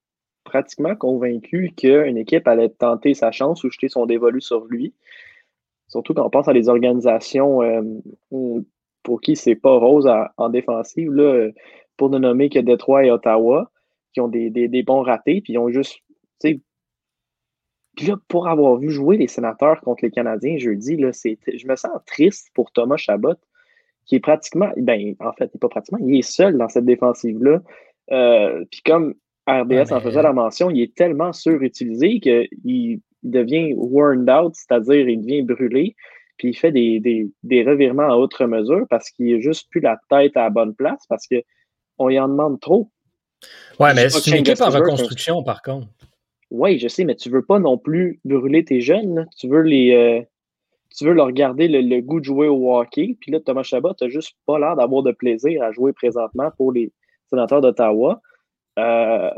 pratiquement convaincu qu'une équipe allait tenter sa chance ou jeter son dévolu sur lui. Surtout quand on pense à des organisations euh, pour qui c'est pas rose en défensive. Là, pour ne nommer que Détroit et Ottawa, qui ont des, des bons ratés, puis ils ont juste puis là, pour avoir vu jouer les sénateurs contre les Canadiens jeudi, là, je me sens triste pour Thomas Chabot, qui est pratiquement, ben, en fait, il n'est pas pratiquement, il est seul dans cette défensive-là. Euh, puis comme RBS en faisait la mention, il est tellement surutilisé qu'il devient worn out, c'est-à-dire il devient brûlé, puis il fait des, des, revirements à autre mesure parce qu'il n'a juste plus la tête à la bonne place, parce qu'on y en demande trop. Ouais, mais c'est une équipe en reconstruction, par contre. Oui, je sais, mais tu veux pas non plus brûler tes jeunes. Tu veux les. Euh, tu veux leur garder le, goût de jouer au hockey. Puis là, Thomas Chabot, tu juste pas l'air d'avoir de plaisir à jouer présentement pour les sénateurs d'Ottawa. Euh,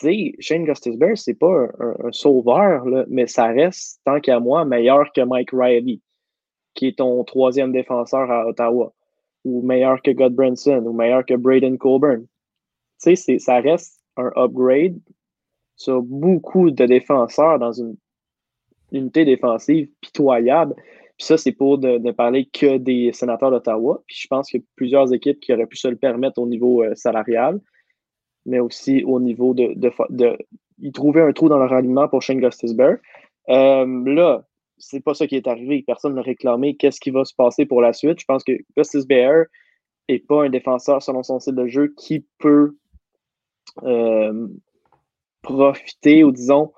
tu sais, Shane Gustisberg, c'est pas un, sauveur, là, mais ça reste, tant qu'à moi, meilleur que Mike Riley, qui est ton troisième défenseur à Ottawa, ou meilleur que Godbranson, ou meilleur que Braden Colburn. Tu sais, ça reste un upgrade sur beaucoup de défenseurs dans une unité défensive pitoyable. Ça, c'est pour ne parler que des sénateurs d'Ottawa. Puis je pense qu'il y a plusieurs équipes qui auraient pu se le permettre au niveau euh, salarial, mais aussi au niveau de, Ils trouvaient un trou dans leur alignement pour Shane Gustisberg. Euh, là, c'est pas ça qui est arrivé. Personne n'a réclamé qu'est-ce qui va se passer pour la suite. Je pense que Gustisberg n'est pas un défenseur selon son style de jeu qui peut euh, profiter ou disons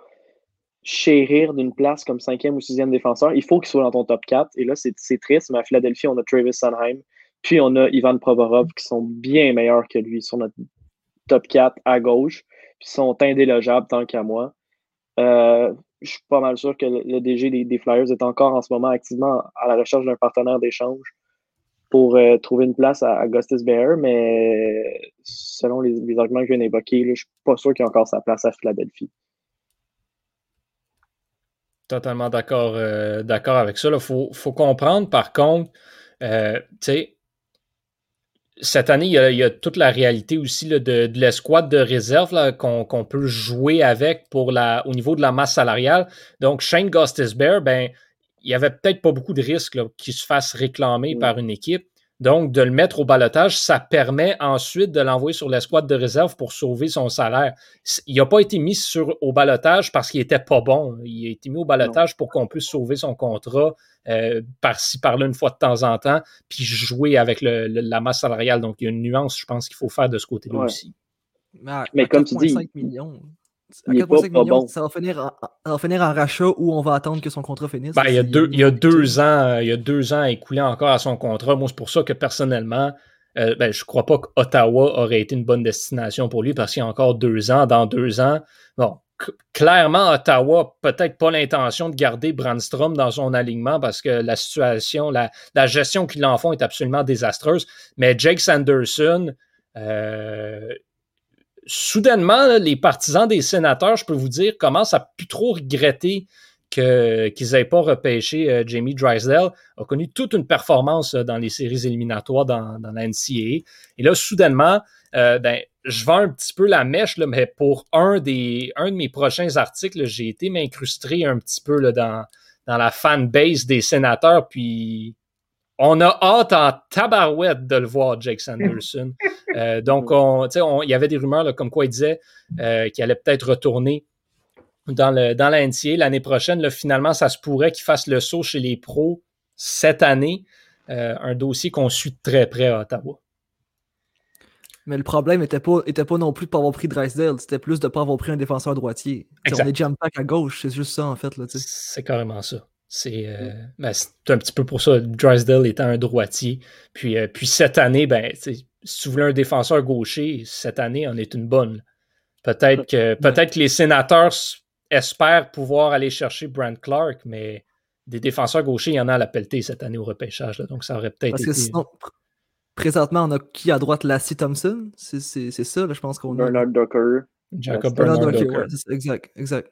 chérir d'une place comme cinquième ou sixième défenseur, il faut qu'il soit dans ton top 4. Et là, c'est triste, mais à Philadelphie, on a Travis Sunheim, puis on a Ivan Provorov qui sont bien meilleurs que lui sur notre top 4 à gauche, puis sont indélogeables tant qu'à moi. Euh, je suis pas mal sûr que le, DG des, Flyers est encore en ce moment activement à la recherche d'un partenaire d'échange pour euh, trouver une place à, Augustus Bear, mais selon les, arguments que je viens d'évoquer, je ne suis pas sûr qu'il y a encore sa place à Philadelphie. Totalement d'accord euh, avec ça. Il faut, comprendre, par contre, euh, cette année, il y, a, toute la réalité aussi de, l'escouade de réserve qu'on peut jouer avec pour la, au niveau de la masse salariale. Donc, Shane Bear, ben, il n'y avait peut-être pas beaucoup de risques qu'il se fasse réclamer mm. par une équipe. Donc, de le mettre au balotage, ça permet ensuite de l'envoyer sur l'escouade de réserve pour sauver son salaire. Il n'a pas été mis sur, au balotage parce qu'il n'était pas bon. Il a été mis au balotage pour qu'on puisse sauver son contrat euh, par-ci, par-là, une fois de temps en temps, puis jouer avec la masse salariale. Donc, il y a une nuance, je pense, qu'il faut faire de ce côté-là aussi. Mais, comme tu dis, millions ça, va finir en, finir en rachat ou on va attendre que son contrat finisse? Ben, il, y a deux, il y a deux ans, il y a deux ans écoulés encore à son contrat. Moi, c'est pour ça que personnellement, euh, ben, je ne crois pas qu'Ottawa aurait été une bonne destination pour lui parce qu'il y a encore deux ans. Dans deux ans, bon, clairement, Ottawa peut-être pas l'intention de garder Brandstrom dans son alignement parce que la situation, la, gestion qu'ils en font est absolument désastreuse. Mais Jake Sanderson, euh, soudainement, les partisans des sénateurs, je peux vous dire, commencent à plus trop regretter qu'ils n'aient pas repêché euh, Jamie Drysdale, a connu toute une performance euh, dans les séries éliminatoires dans, la NCAA. Et là, soudainement, euh, ben, je vends un petit peu la mèche, mais pour un, de mes prochains articles, j'ai été m'incruster un petit peu dans, dans la fanbase des sénateurs, puis on a hâte en tabarouette de le voir, Jake Sanderson. Euh, donc, il y avait des rumeurs comme quoi il disait euh, qu'il allait peut-être retourner dans, le, dans la NCA l'année prochaine. finalement, ça se pourrait qu'il fasse le saut chez les pros cette année. Euh, un dossier qu'on suit très près à Ottawa. Mais le problème n'était pas, était pas non plus de ne pas avoir pris Drysdale, c'était plus de ne pas avoir pris un défenseur droitier. On est jam pack à gauche, c'est juste ça en fait. C'est carrément ça. Euh, ben, c'est un petit peu pour ça, Drysdale étant un droitier. Puis, euh, puis cette année, ben, si tu voulais un défenseur gaucher, cette année en est une bonne. Peut-être que, peut que les sénateurs espère pouvoir aller chercher Brand Clark, mais des défenseurs gauchers, il y en a à la pelletée cette année au repêchage. donc ça aurait peut-être été. Présentement, on a qui à droite? Lassie Thompson? C'est ça, je pense qu'on a. Bernard Docker. Jacob Bernard, Docker. exact, exact.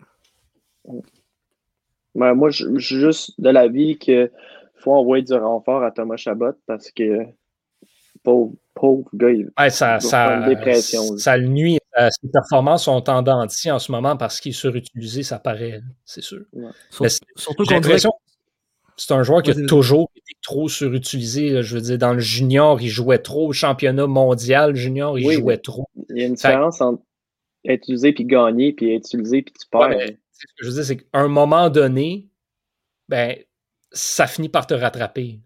Moi, je suis juste de l'avis qu'il faut envoyer du renfort à Thomas Chabot parce que pauvre, pauvre gars, il ça, ça, dépression. Ça, le nuit. ses performances sont en en ce moment parce qu'il est surutilisé, ça paraît, c'est sûr. Surtout c'est un joueur qui a toujours été trop surutilisé. Je veux dire, dans le junior, il jouait trop. Au championnat mondial junior, il jouait trop. Il y a une différence entre être utilisé puis gagner, puis être utilisé puis tu perds. Ce que je veux dire, c'est qu'à un moment donné, ben, ça finit par te rattraper.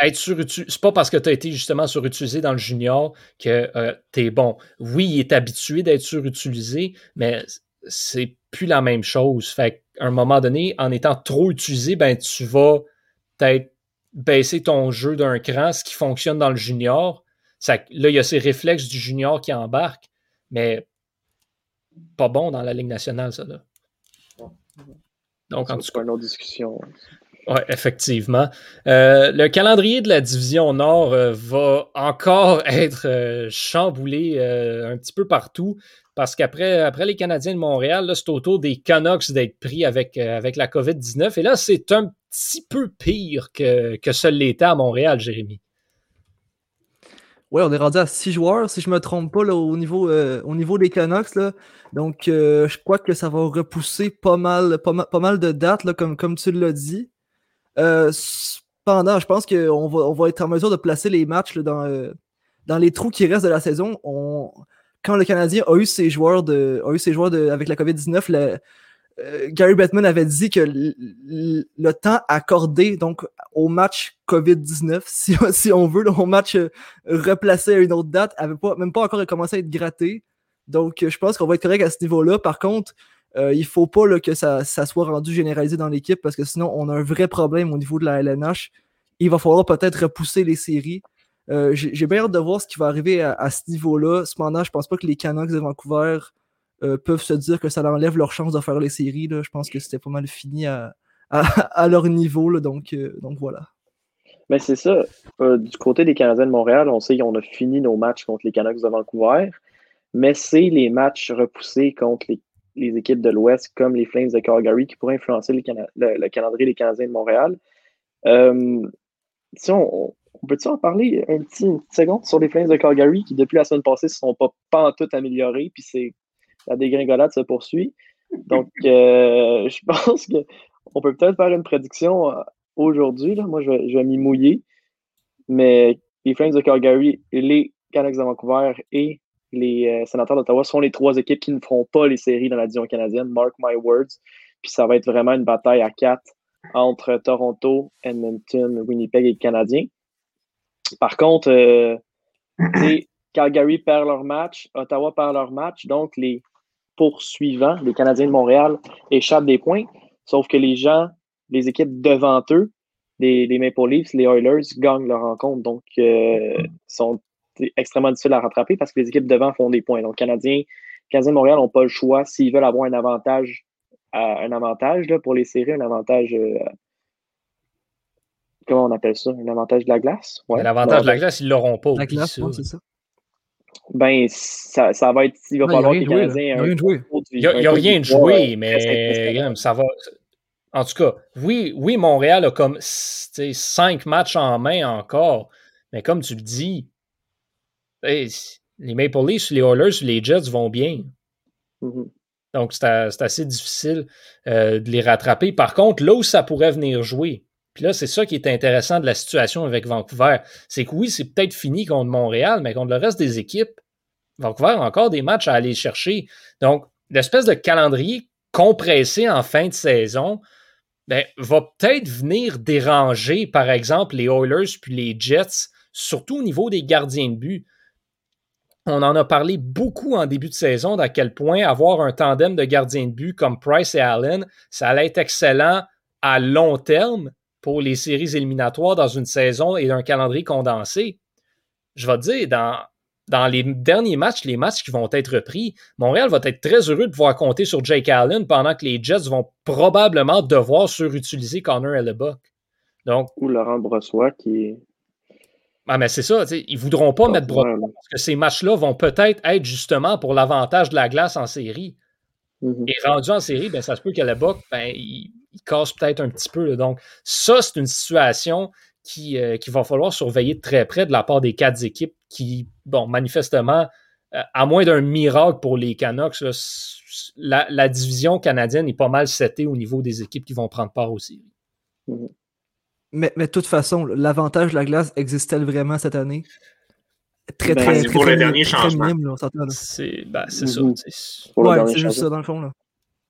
être surutilisé, c'est pas parce que tu as été justement surutilisé dans le junior que euh, tu es bon. Oui, il est habitué d'être surutilisé, mais c'est plus la même chose. Fait qu'à un moment donné, en étant trop utilisé, ben, tu vas peut-être baisser ton jeu d'un cran, ce qui fonctionne dans le junior. Là, il y a ces réflexes du junior qui embarquent, mais pas bon dans la Ligue nationale, ça. Là. Donc, en tout cas. une autre discussion. Oui, effectivement. Euh, le calendrier de la division Nord euh, va encore être euh, chamboulé un petit peu partout parce qu'après après les Canadiens de Montréal, c'est au tour des Canucks d'être pris avec, avec la COVID-19. Et là, c'est un petit peu pire que, que seul l'était à Montréal, Jérémy. Oui, on est rendu à six joueurs, si je ne me trompe pas, là, au, niveau, au niveau des Canucks. Là. Donc, je crois que ça va repousser pas mal, pas mal, de dates, là, comme, comme tu l'as dit. Euh, cependant, je pense qu'on va, on va être en mesure de placer les matchs dans, euh, dans les trous qui restent de la saison. On, quand le Canadien a eu ses joueurs, de, a eu ses joueurs de, avec la COVID-19, euh, Gary Bettman avait dit que le, temps accordé donc au match COVID-19, si, on veut, au match replacé à une autre date, avait pas, même pas encore commencé à être gratté. Donc, je pense qu'on va être correct à ce niveau-là. Par contre, euh, il ne faut pas que ça, soit rendu généralisé dans l'équipe parce que sinon, on a un vrai problème au niveau de la LNH. Il va falloir peut-être repousser les séries. Euh, j'ai bien hâte de voir ce qui va arriver à, ce niveau-là. Cependant, je pense pas que les Canucks de Vancouver euh, peuvent se dire que ça enlève leur chance de faire les séries. Je pense que c'était pas mal fini à, leur niveau. donc, donc voilà. Mais c'est ça. du côté des Canadiens de Montréal, on sait qu'on a fini nos matchs contre les Canucks de Vancouver. Mais c'est les matchs repoussés contre les les équipes de l'Ouest comme les Flames de Calgary qui pourraient influencer le, calendrier des Canadiens de Montréal. Euh, si on, peut-tu en parler un petit, une petite seconde sur les Flames de Calgary qui, depuis la semaine passée, ne sont pas, pas en tout améliorés, puis c'est la dégringolade se poursuit. Donc, euh, je pense qu'on peut peut-être faire une prédiction euh, aujourd'hui. Moi, je vais, m'y mouiller. Mais les Flames de Calgary, les Canucks de Vancouver et les euh, sénateurs d'Ottawa sont les trois équipes qui ne feront pas les séries dans la division canadienne. Mark my words. Puis ça va être vraiment une bataille à quatre entre Toronto, Edmonton, Winnipeg et les Canadiens. Par contre, Calgary perd leur match, Ottawa perd leur match, donc les poursuivants, les Canadiens de Montréal, échappent des points. Sauf que les gens, les équipes devant eux, les, Maple Leafs, les Oilers, gagnent leur rencontre. Donc, euh, sont extrêmement difficile à rattraper parce que les équipes devant font des points. Donc, Canadiens, Canadiens de Montréal n'ont pas le choix s'ils veulent avoir un avantage, euh, un avantage pour les séries, un avantage. Euh, comment on appelle ça? Un avantage de la glace? L'avantage de la glace, ils ne l'auront pas. La glace, c'est ça. Ben, ça, ça, va être. Il va falloir que les Canadiens. Il n'y a, rien de joué, mais ça va. En tout cas, oui, oui, Montréal a comme cinq matchs en main encore, mais comme tu le dis, les Maple Leafs, les Oilers, les Jets vont bien. Mm-hmm. Donc, c'est assez difficile euh, de les rattraper. Par contre, là où ça pourrait venir jouer, puis là, c'est ça qui est intéressant de la situation avec Vancouver, c'est que oui, c'est peut-être fini contre Montréal, mais contre le reste des équipes, Vancouver a encore des matchs à aller chercher. Donc, l'espèce de calendrier compressé en fin de saison ben, va peut-être venir déranger, par exemple, les Oilers puis les Jets, surtout au niveau des gardiens de but. On en a parlé beaucoup en début de saison d'à quel point avoir un tandem de gardiens de but comme Price et Allen, ça allait être excellent à long terme pour les séries éliminatoires dans une saison et un calendrier condensé. Je vais te dire, dans, dans les derniers matchs, les matchs qui vont être repris, Montréal va être très heureux de pouvoir compter sur Jake Allen pendant que les Jets vont probablement devoir surutiliser Connor Hellebuck. Donc, Ou Laurent Brossois qui. Ah, mais c'est ça, ils ne voudront pas mettre Brossois parce que ces matchs-là vont peut-être être justement pour l'avantage de la glace en série. Mhm. Et rendu en série, ben, ça se peut que Hellebuck, ben, il, casse peut-être un petit peu. Donc, ça, c'est une situation qui, euh, qu'il va falloir surveiller de très près de la part des quatre équipes qui, bon, manifestement, euh, à moins d'un miracle pour les Canucks, la, division canadienne est pas mal setée au niveau des équipes qui vont prendre part aussi. Mhm. Mais, mais de toute façon, l'avantage de la glace existe-t-elle vraiment cette année? Très, ben, très, très, pour le dernier changement. C'est ben, ça. Mhm. Ouais, c'est juste ça, dans le fond. Là.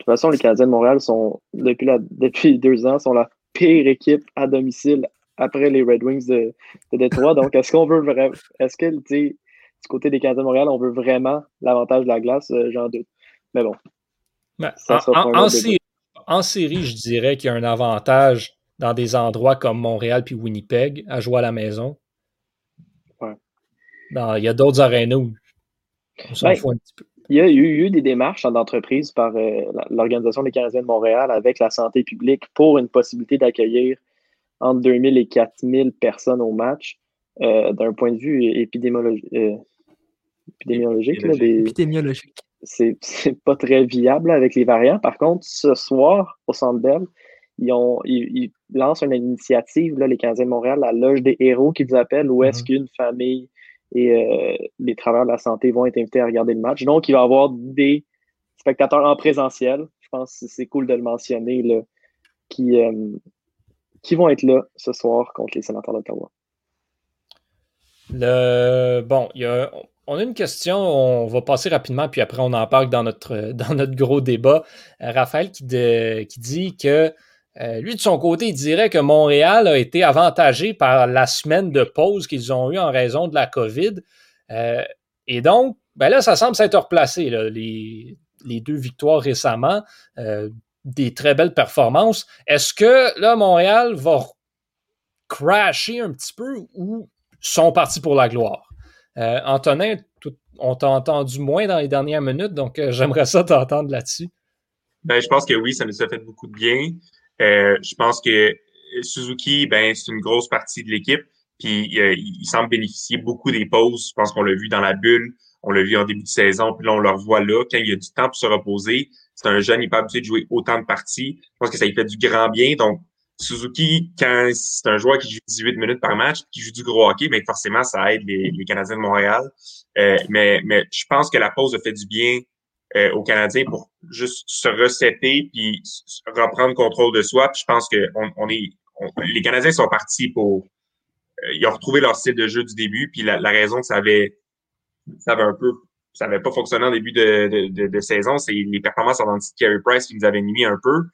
De toute façon, les Canadiens de Montréal sont, depuis, la, depuis deux ans, sont la pire équipe à domicile après les Red Wings de, de Détroit. Donc, est-ce qu'on veut vraiment. Est-ce que, du côté des Canadiens de Montréal, on veut vraiment l'avantage de la glace? Euh, j'en doute. Mais bon. Ben, en, série, en, série, je dirais qu'il y a un avantage dans des endroits comme Montréal puis Winnipeg à jouer à la maison. Ouais. il y a d'autres arénas où on s'en ben, fout un petit peu. Il y a eu, eu des démarches d'entreprise par euh, l'Organisation des Canadiens de Montréal avec la santé publique pour une possibilité d'accueillir entre 2000 et 4000 personnes au match. Euh, d'un point de vue épidémiologique, euh, épidémiologique, épidémiologique. c'est pas très viable avec les variants. Par contre, ce soir, au Centre Bell, ils, ont, ils, lancent une initiative, là, les Canadiens de Montréal, la Loge des héros qu'ils appellent, où est-ce mm-hmm. qu'une famille et euh, les travailleurs de la santé vont être invités à regarder le match. Donc, il va y avoir des spectateurs en présentiel. Je pense que c'est cool de le mentionner, qui, qui vont être là ce soir contre les sénateurs d'Ottawa. Le... Bon, il y a... on a une question, on va passer rapidement, puis après on en parle dans notre, dans notre gros débat. Euh, Raphaël qui, qui dit que euh, lui, de son côté, il dirait que Montréal a été avantagé par la semaine de pause qu'ils ont eue en raison de la COVID. Euh, et donc, ben là, ça semble s'être replacé, les, deux victoires récemment des très belles performances. Est-ce que là, Montréal va crasher un petit peu ou sont partis pour la gloire? Euh, Antonin, on t'a entendu moins dans les dernières minutes, donc euh, j'aimerais ça t'entendre là-dessus. Ben, je pense que oui, ça nous a fait beaucoup de bien. Euh, je pense que Suzuki, ben, c'est une grosse partie de l'équipe. Puis il semble bénéficier beaucoup des pauses. Je pense qu'on l'a vu dans la bulle, on l'a vu en début de saison, puis là, on le revoit là. Quand il y a du temps pour se reposer, c'est un jeune, il n'est pas habitué de jouer autant de parties. Je pense que ça lui fait du grand bien. Donc, Suzuki, quand c'est un joueur qui joue 18 minutes par match, qui joue du gros hockey, mais forcément, ça aide les, Canadiens de Montréal. Euh, mais, mais je pense que la pause a fait du bien euh, aux Canadiens pour juste se resetter puis reprendre contrôle de soi. Puis je pense que on, est, les Canadiens sont partis pour, euh, ils ont retrouvé leur style de jeu du début. Puis la, la raison que ça avait, ça avait un peu ça n'avait pas fonctionné en début de, de, de, saison. C'est les performances en de Carey Price qui nous avaient mis un peu.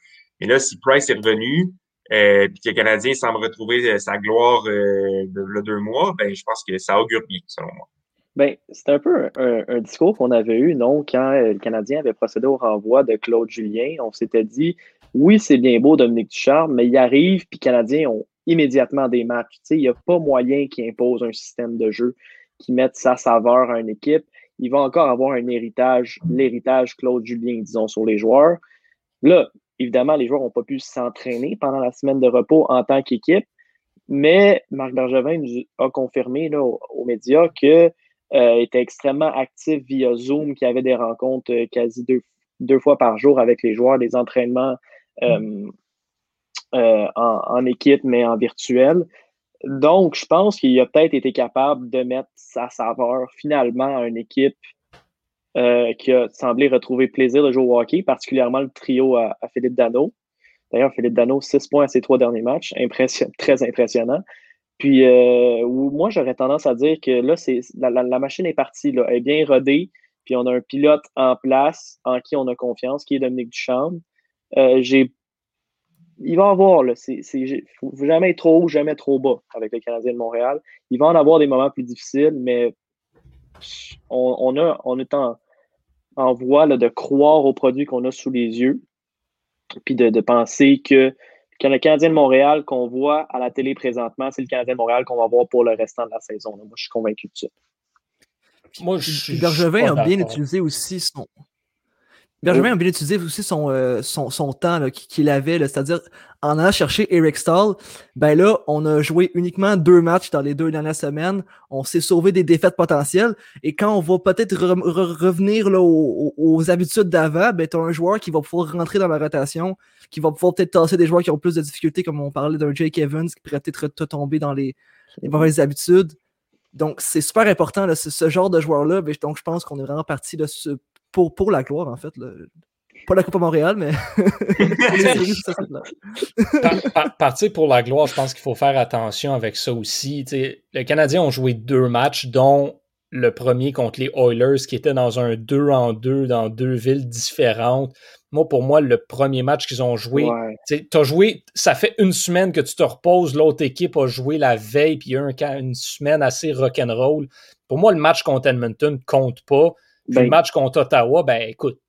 Mais là, si Price est revenu, euh, puis que le Canadien semble retrouver euh, sa gloire euh, de, deux mois, ben, je pense que ça augure bien, selon moi. Ben, c'est un peu un, discours qu'on avait eu, non, quand euh, le Canadien avait procédé au renvoi de Claude Julien. On s'était dit, oui, c'est bien beau, Dominique Ducharme, mais il arrive, puis les Canadiens ont immédiatement des matchs. Il n'y a pas moyen qu'ils imposent un système de jeu qui mette sa saveur à une équipe il va encore avoir un héritage, l'héritage Claude Julien, disons, sur les joueurs. Là, évidemment, les joueurs n'ont pas pu s'entraîner pendant la semaine de repos en tant qu'équipe, mais Marc Bergevin a confirmé là, aux, médias qu'il euh, était extrêmement actif via Zoom, qu'il avait des rencontres euh, quasi deux, deux, fois par jour avec les joueurs, des entraînements euh, en, en, équipe, mais en virtuel. Donc, je pense qu'il a peut-être été capable de mettre sa saveur finalement à une équipe qui a semblé retrouver plaisir de jouer au hockey, particulièrement le trio à, Philippe Dano. D'ailleurs, Philippe Dano, 6 points à ses trois derniers matchs, très impressionnant. Puis, euh, moi, j'aurais tendance à dire que là, c'est la, machine est partie, elle est bien rodée, puis on a un pilote en place en qui on a confiance, qui est Dominique Duchamp. Euh, j'ai il va en avoir, là. C'est, faut jamais être trop haut, jamais trop bas avec le Canadien de Montréal. Il va en avoir des moments plus difficiles, mais on, a, on est en, voie de croire aux produits qu'on a sous les yeux, puis de, penser que, le Canadien de Montréal qu'on voit à la télé présentement, c'est le Canadien de Montréal qu'on va voir pour le restant de la saison. Moi, je suis convaincu de ça. moi, je, Bergevin a bien utilisé aussi son, Benjamin a bien utilisé aussi son, euh, son, son, temps qu'il avait, c'est-à-dire en allant chercher Eric Stahl, ben là, on a joué uniquement deux matchs dans les deux dernières semaines. On s'est sauvé des défaites potentielles. Et quand on va peut-être revenir là, aux, habitudes d'avant, ben, tu as un joueur qui va pouvoir rentrer dans la rotation, qui va pouvoir peut-être tasser des joueurs qui ont plus de difficultés, comme on parlait d'un Jake Evans, qui pourrait peut-être tomber dans les, mauvaises habitudes. Donc, c'est super important, là, ce, genre de joueur-là. Ben, donc, je pense qu'on est vraiment parti de ce pour, pour la gloire, en fait. Pas la Coupe à Montréal, mais Partir pour la gloire, je pense qu'il faut faire attention avec ça aussi. les Canadiens ont joué deux matchs, dont le premier contre les Oilers, qui était dans un 2 en 2 dans deux villes différentes. Moi, pour moi, le premier match qu'ils ont joué, tu as joué, ça fait une semaine que tu te reposes, l'autre équipe a joué la veille, puis il y a une semaine assez rock'n'roll. Pour moi, le match contre Edmonton compte pas le ben, match contre Ottawa, ben écoute,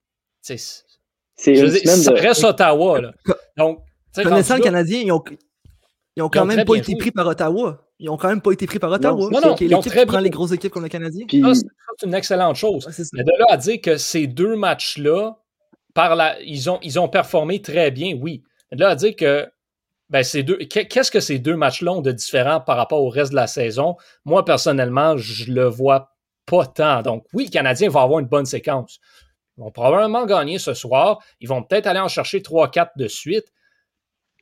c'est. Ça reste Ottawa. Là. Donc, connaissant le Canadien, ils ont, ils ont quand même pas été pris par Ottawa. Ils ont quand même pas été pris par Ottawa. Non, non, ils ont très prend les grosses équipes comme le Canadien. C'est une excellente chose. Mais de là à dire que ces deux matchs-là, par la, ils, ont, ils ont performé très bien, oui. Mais de là à dire que ben, ces deux, qu'est-ce que ces deux matchs-là ont de différent par rapport au reste de la saison? Moi, personnellement, je le vois pas tant. Donc, oui, le Canadien va avoir une bonne séquence. Ils vont probablement gagner ce soir. Ils vont peut-être aller en chercher 3-4 de suite.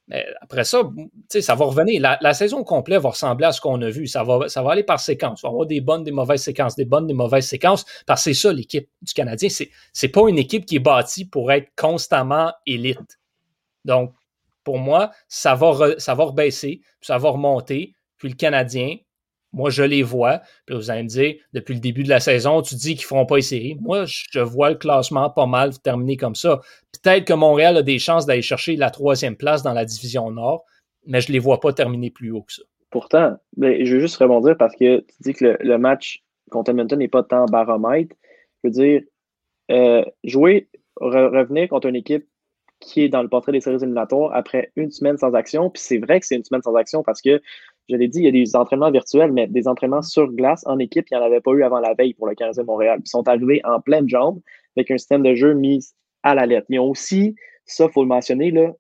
Mais après ça, ça va revenir. La, saison complète va ressembler à ce qu'on a vu. Ça va, ça aller par séquence. Il va avoir des bonnes, des mauvaises séquences, des bonnes, des mauvaises séquences. Parce que c'est ça, l'équipe du Canadien. C'est, c'est pas une équipe qui est bâtie pour être constamment élite. Donc, pour moi, ça va, ça va rebaisser, ça va remonter. Puis le Canadien, moi, je les vois. Puis vous allez me dire, depuis le début de la saison, tu dis qu'ils ne feront pas les séries. Moi, je vois le classement pas mal terminé comme ça. Peut-être que Montréal a des chances d'aller chercher la troisième place dans la division Nord, mais je ne les vois pas terminer plus haut que ça. Pourtant, ben, je veux juste rebondir parce que tu dis que le, match contre Edmonton n'est pas tant baromètre. Je veux dire, euh, jouer, revenir contre une équipe qui est dans le portrait des séries éliminatoires après une semaine sans action. Puis c'est vrai que c'est une semaine sans action parce que je l'ai dit, il y a des entraînements virtuels, mais des entraînements sur glace en équipe, il n'y en avait pas eu avant la veille pour le Canadien de Montréal. Ils sont arrivés en pleine jambe avec un système de jeu mis à la lettre. Mais aussi, ça, il faut le mentionner, là,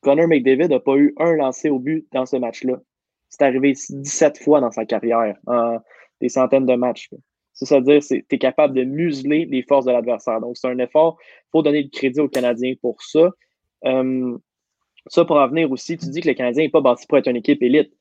Connor McDavid n'a pas eu un lancé au but dans ce match-là. C'est arrivé 17 fois dans sa carrière, des centaines de matchs. Ça, ça veut dire que tu es capable de museler les forces de l'adversaire. Donc, c'est un effort. Il faut donner du crédit aux Canadiens pour ça. Euh, ça, pour en venir aussi, tu dis que le Canadien n'est pas bâti pour être une équipe élite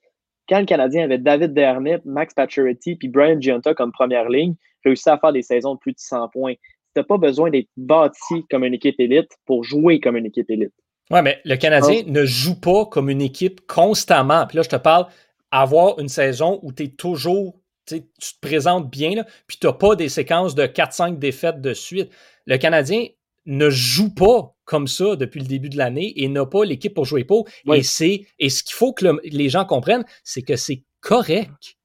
quand le Canadien avait David Dermott, Max Pacioretty puis Brian Giunta comme première ligne, réussi à faire des saisons de plus de 100 points. Tu n'as pas besoin d'être bâti comme une équipe élite pour jouer comme une équipe élite. Oui, mais le Canadien ne joue pas comme une équipe constamment. Puis là, je te parle avoir une saison où tu es toujours, tu te présentes bien, là, puis tu n'as pas des séquences de 4-5 défaites de suite. Le Canadien ne joue pas comme ça depuis le début de l'année et n'a pas l'équipe pour jouer pour. Et, c'est, et ce qu'il faut que les gens comprennent, c'est que c'est correct.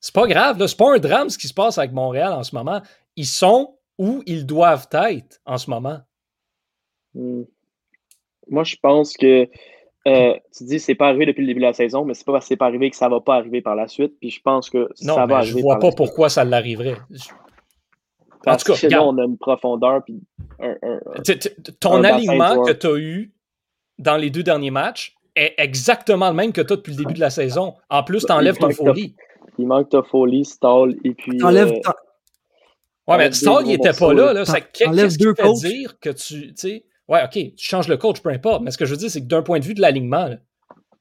C'est pas grave, c'est pas un drame ce qui se passe avec Montréal en ce moment. Ils sont où ils doivent être en ce moment. Hmm. Moi, je pense que euh, tu dis c'est pas arrivé depuis le début de la saison, mais c'est pas parce que c'est pas arrivé que ça va pas arriver par la suite. Puis je pense que ça va arriver. Je vois pas pourquoi ça l'arriverait. Parce en tout cas, que on a une profondeur. Puis ton alignement que tu as eu dans les deux derniers matchs est exactement le même que tu as depuis le début de la saison. En plus, tu enlèves ton folie. Il manque ta folie, Stall, et puis. T'enlèves. Euh, ouais, mais Stall, il n'était pas là. là. Qu'est-ce qui fait dire que tu. sais ouais, OK, tu changes le coach, peu importe. Mais ce que je veux dire, c'est que d'un point de vue de l'alignement,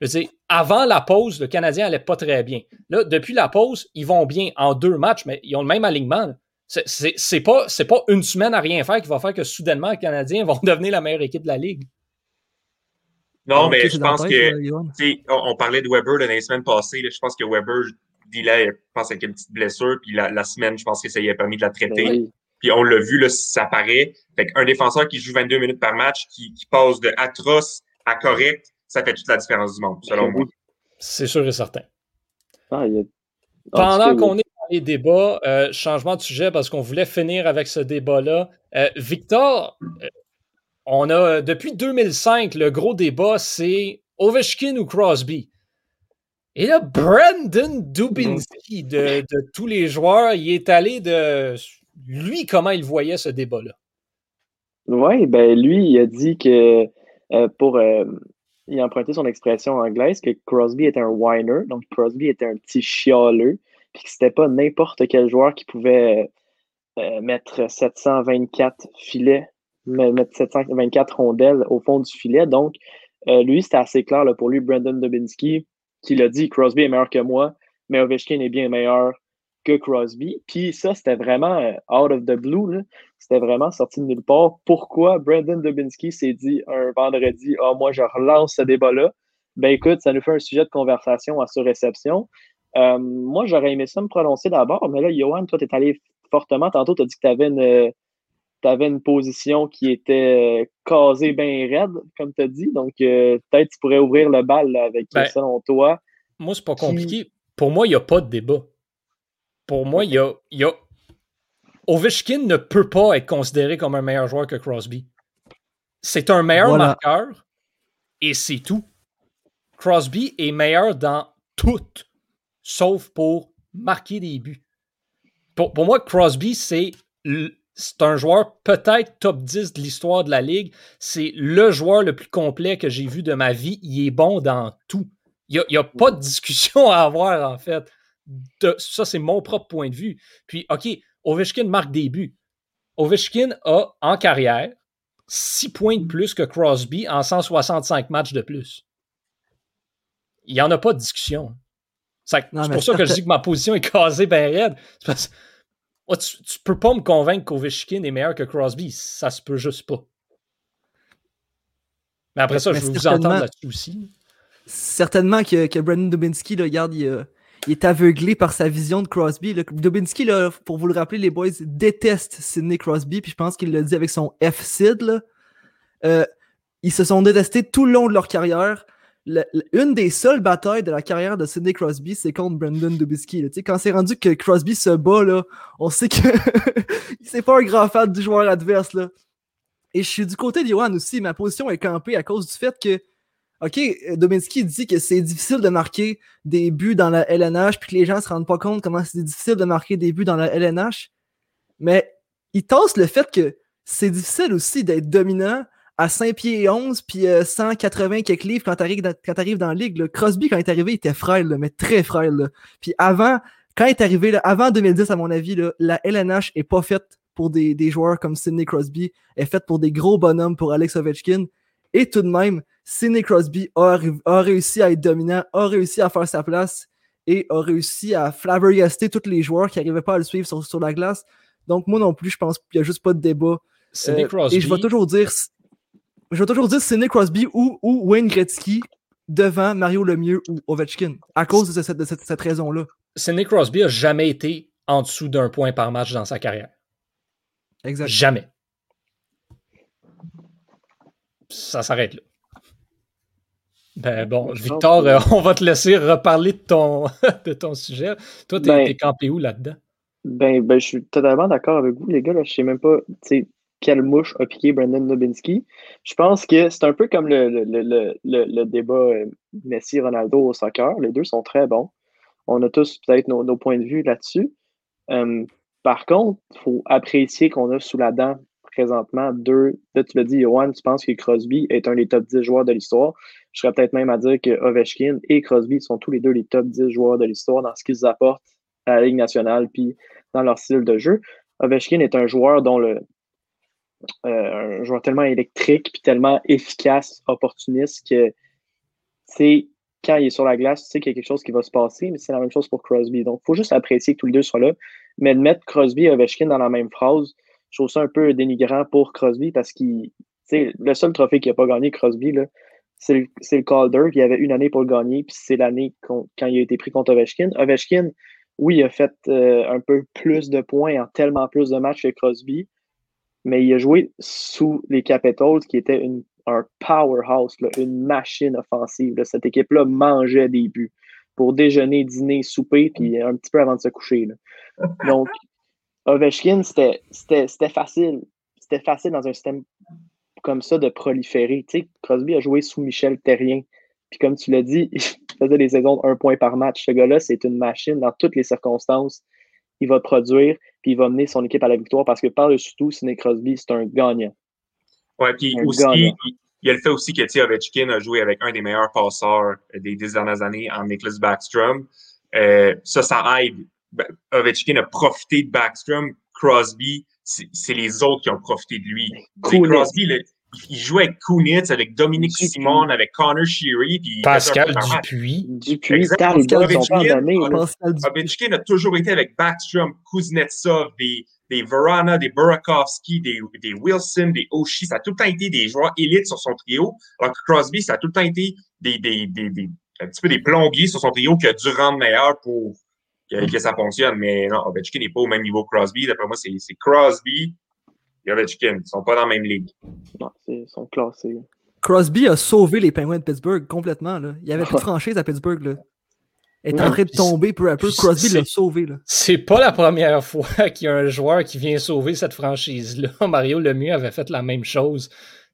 je veux dire, avant la pause, le Canadien allait pas très bien. Là, depuis la pause, ils vont bien en deux matchs, mais ils ont le même alignement. C'est pas, pas une semaine à rien faire qui va faire que soudainement les Canadiens vont devenir la meilleure équipe de la Ligue. Non, mais je pense que on, parlait de Weber dans les semaines passées. je pense que Weber, il je pense avec une petite blessure, puis la, semaine, je pense que ça lui a permis de la traiter. Ben puis on l'a vu, là, ça paraît. Fait un défenseur qui joue 22 minutes par match, qui, passe de atroce à correct, ça fait toute la différence du monde, selon moi. C'est sûr et certain. Ah, Pendant qu'on est les débats, euh, changement de sujet parce qu'on voulait finir avec ce débat-là. Euh, Victor, euh, on a depuis 2005, le gros débat, c'est Ovechkin ou Crosby? Et là, Brandon Dubinsky, de, tous les joueurs, il est allé de lui, comment il voyait ce débat-là? Oui, ben lui, il a dit que euh, pour. Euh, il a emprunté son expression anglaise que Crosby était un whiner, donc Crosby était un petit chialeux, puis que c'était pas n'importe quel joueur qui pouvait euh, mettre 724 filets, mettre 724 rondelles au fond du filet. Donc, lui, c'était assez clair pour lui, Brandon Dubinsky qui a dit Crosby est meilleur que moi, mais Ovechkin est bien meilleur que Crosby. Puis ça, c'était vraiment euh, out of the blue. C'était vraiment sorti de nulle part. Pourquoi Brandon Dubinsky s'est dit un vendredi Ah, moi, je relance ce débat-là? Ben écoute, ça nous fait un sujet de conversation à surréception. Euh, moi, j'aurais aimé ça me prononcer d'abord, mais là, Johan, toi, tu es allé fortement. Tantôt, tu as dit que tu avais une. avais une position qui était euh, casée bien raide, comme tu as dit. Donc, peut-être tu pourrais ouvrir le bal avec, ben, selon toi. Moi, c'est pas compliqué. Pour moi, il n'y a pas de débat pour moi, il y a, y a, Ovechkin ne peut pas être considéré comme un meilleur joueur que Crosby. C'est un meilleur marqueur et c'est tout. Crosby est meilleur dans tout, sauf pour marquer des buts. Pour, moi, Crosby, c'est un joueur peut-être top 10 de l'histoire de la Ligue. C'est le joueur le plus complet que j'ai vu de ma vie. Il est bon dans tout. Il n'y a, a, pas de discussion à avoir, en fait ça, c'est mon propre point de vue. Puis, OK, Ovechkin marque des buts. Ovechkin a, en carrière, 6 points de plus que Crosby en 165 matchs de plus. Il n'y en a pas de discussion. C'est pour ça que je dis que ma position est casée bien raide. Oh, tu, ne peux pas me convaincre qu'Ovechkin est meilleur que Crosby. Ça se peut juste pas. Mais après ça, je veux vous entendre là-dessus aussi. Certainement que, que Brandon Dubinsky, là, regarde, il, il est aveuglé par sa vision de Crosby. Dubinsky, là, pour vous le rappeler, les boys détestent Sidney Crosby, puis je pense qu'il l'a dit avec son F-Sid. Euh, ils se sont détestés tout le long de leur carrière. Une des seules batailles de la carrière de Sidney Crosby, c'est contre Brandon Dubinsky. Quand c'est rendu que Crosby se bat, là, on sait que c'est pas un grand fan du joueur adverse. Là. Et je suis du côté Johan aussi. Ma position est campée à cause du fait que OK, Dominski dit que c'est difficile de marquer des buts dans la LNH, puis que les gens se rendent pas compte comment c'est difficile de marquer des buts dans la LNH. Mais il tasse le fait que c'est difficile aussi d'être dominant à 5 pieds et 11 puis 180 euh, quelques livres quand t'arrives dans, quand arrives dans la ligue. Crosby, quand il est arrivé, il était frêle, mais très frêle. Puis avant, quand il est arrivé, avant 2010, à mon avis, la LNH est pas faite pour des, des, joueurs comme Sidney Crosby, elle est faite pour des gros bonhommes, pour Alex Ovechkin. Et tout de même, Sidney Crosby a, réussi à être dominant, a réussi à faire sa place et a réussi à flabbergaster tous les joueurs qui n'arrivaient pas à le suivre sur, la glace. Donc, moi non plus, je pense qu'il n'y a juste pas de débat. Sidney Crosby. Euh, et je vais toujours dire, je vais toujours dire Sidney Crosby ou, Wayne Gretzky devant Mario Lemieux ou Ovechkin à cause de cette, cette raison-là. Sidney Crosby a jamais été en dessous d'un point par match dans sa carrière. Exact. Jamais. Ça s'arrête là. Ben bon, Victor, euh, on va te laisser reparler de ton, de ton sujet. Toi, t'es ben, campé où là-dedans? Ben, ben, je suis totalement d'accord avec vous, les gars. Là, je sais même pas quelle mouche a piqué Brandon Nobinski. Je pense que c'est un peu comme le, débat euh, Messi-Ronaldo au soccer. Les deux sont très bons. On a tous peut-être nos, points de vue là-dessus. Euh, par contre, il faut apprécier qu'on a sous la dent présentement deux. Là, tu l'as dit, Johan, tu penses que Crosby est un des top 10 joueurs de l'histoire. Je serais peut-être même à dire que Ovechkin et Crosby sont tous les deux les top 10 joueurs de l'histoire dans ce qu'ils apportent à la Ligue nationale puis dans leur style de jeu. Ovechkin est un joueur dont le un joueur tellement électrique puis tellement efficace, opportuniste que c'est quand il est sur la glace, tu sais qu'il y a quelque chose qui va se passer, mais c'est la même chose pour Crosby. Donc, il faut juste apprécier que tous les deux soient là. Mais de mettre Crosby et Ovechkin dans la même phrase, je trouve ça un peu dénigrant pour Crosby parce qu'il le seul trophée qu'il n'a pas gagné, Crosby, c'est le, le Calder, il avait une année pour le gagner, puis c'est l'année quand il a été pris contre Ovechkin. Ovechkin, oui, il a fait euh, un peu plus de points en tellement plus de matchs que Crosby, mais il a joué sous les Capitals, qui était une, un powerhouse, une machine offensive. Cette équipe-là mangeait des buts pour déjeuner, dîner, souper, puis un petit peu avant de se coucher. Donc, Ovechkin, c'était facile. C'était facile dans un système comme ça de proliférer. Tu sais, Crosby a joué sous Michel Terrien. Puis comme tu l'as dit, faisait des saisons un point par match. Ce gars-là, c'est une machine dans toutes les circonstances. Il va produire, puis il va mener son équipe à la victoire parce que par-dessus tout, Sidney Crosby, c'est un gagnant. Ouais, puis aussi, il, y a le fait aussi que Ovechkin a joué avec un des meilleurs passeurs des dix dernières années en Nicholas Backstrom. Euh, ça, ça aide. Ben, Ovechkin a profité de Backstrom. Crosby, c'est les autres qui ont profité de lui. Crosby, il jouait avec Kunitz, avec Dominique Simon, avec Connor Sheary. Puis Pascal Dupuis. Dupuis, Pascal Ovechkin a toujours été avec Backstrom, Kuznetsov, des, des Verana, des Burakovsky, des, des Wilson, des Oshie. Ça a tout le temps été des joueurs élites sur son trio. Alors que Crosby, ça a tout le temps été des, des, des, des un petit peu des plombiers sur son trio qui a dû rendre meilleur pour que, ça fonctionne. Mais non, Ovechkin n'est pas au même niveau que Crosby. D'après moi, c'est Crosby Ovechkin. Ils ne sont pas dans la même ligue. Non, ils sont classés. Crosby a sauvé les Penguins de Pittsburgh complètement. Là. Il y avait plus de franchise à Pittsburgh. Là. Il est en train de tomber peu à peu. Crosby l'a sauvé. C'est pas la première fois qu'il y a un joueur qui vient sauver cette franchise-là. Mario Lemieux avait fait la même chose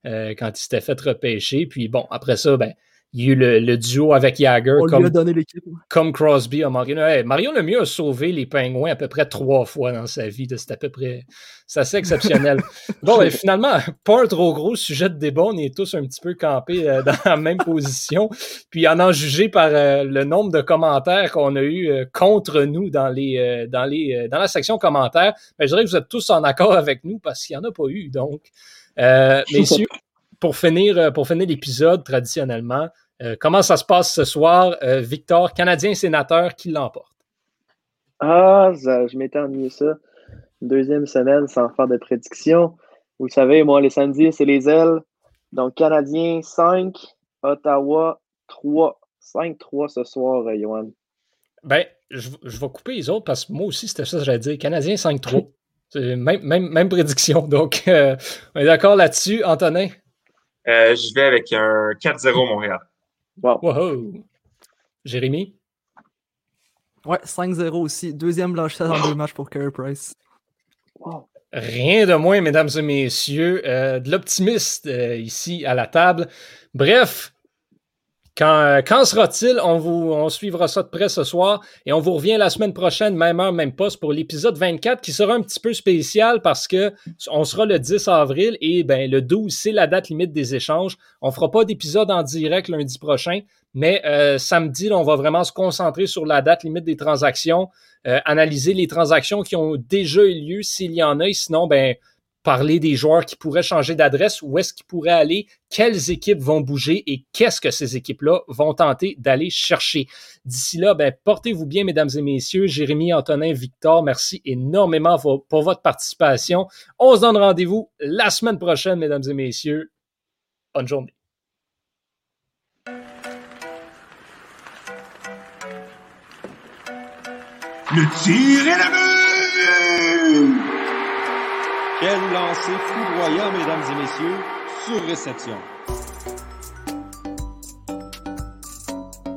euh, quand il s'était fait repêcher. Puis bon, après ça, ben, il y a eu le, duo avec Jagger. On comme, lui a donné l'équipe. Comme Crosby a Mario. Hey, Mario Lemieux a sauvé les Pingouins à peu près trois fois dans sa vie. C'est à peu près. C'est assez exceptionnel. bon, ben, finalement, pas un trop gros sujet de débat. On est tous un petit peu campés euh, dans la même position. Puis en en juger par euh, le nombre de commentaires qu'on a eu euh, contre nous dans les dans les dans la section commentaires, ben, je dirais que vous êtes tous en accord avec nous parce qu'il n'y en a pas eu. Donc, messieurs, pour finir, pour finir l'épisode, traditionnellement, euh, comment ça se passe ce soir? Euh, Victor, Canadien sénateur, qui l'emporte? Ah, je m'étais ennuyé ça. deuxième semaine sans faire de prédiction. Vous savez, moi, les samedis, c'est les ailes. Donc, Canadien 5, Ottawa 3. 5-3 ce soir, euh, Johan. Ben, je, vais couper les autres parce que moi aussi, c'était ça que j'allais dire. Canadien 5-3. Même, même, même, prédiction. Donc, on est d'accord là-dessus. Antonin? Je vais avec un 4-0 Montréal. Wow. Jérémy? Ouais, 5-0 aussi. Deuxième blanchissage en deux matchs pour Carey Price. Rien de moins, mesdames et messieurs, euh, de l'optimiste euh, ici à la table. Bref, quand, quand sera-t-il? On, vous, suivra ça de près ce soir et on vous revient la semaine prochaine, même heure, même poste, pour l'épisode 24 qui sera un petit peu spécial parce que on sera le 10 avril et ben, le 12, c'est la date limite des échanges. On fera pas d'épisode en direct lundi prochain, mais euh, samedi, on va vraiment se concentrer sur la date limite des transactions, euh, analyser les transactions qui ont déjà eu lieu s'il y en a, et sinon, ben, parler des joueurs qui pourraient changer d'adresse, où est-ce qu'ils pourraient aller, quelles équipes vont bouger et qu'est-ce que ces équipes-là vont tenter d'aller chercher. D'ici là, ben, portez-vous bien, mesdames et messieurs. Jérémy, Antonin, Victor, merci énormément pour votre participation. On se donne rendez-vous la semaine prochaine, mesdames et messieurs. Bonne journée. Le tir est Quel lancer foudroyant, mesdames et messieurs, sur réception.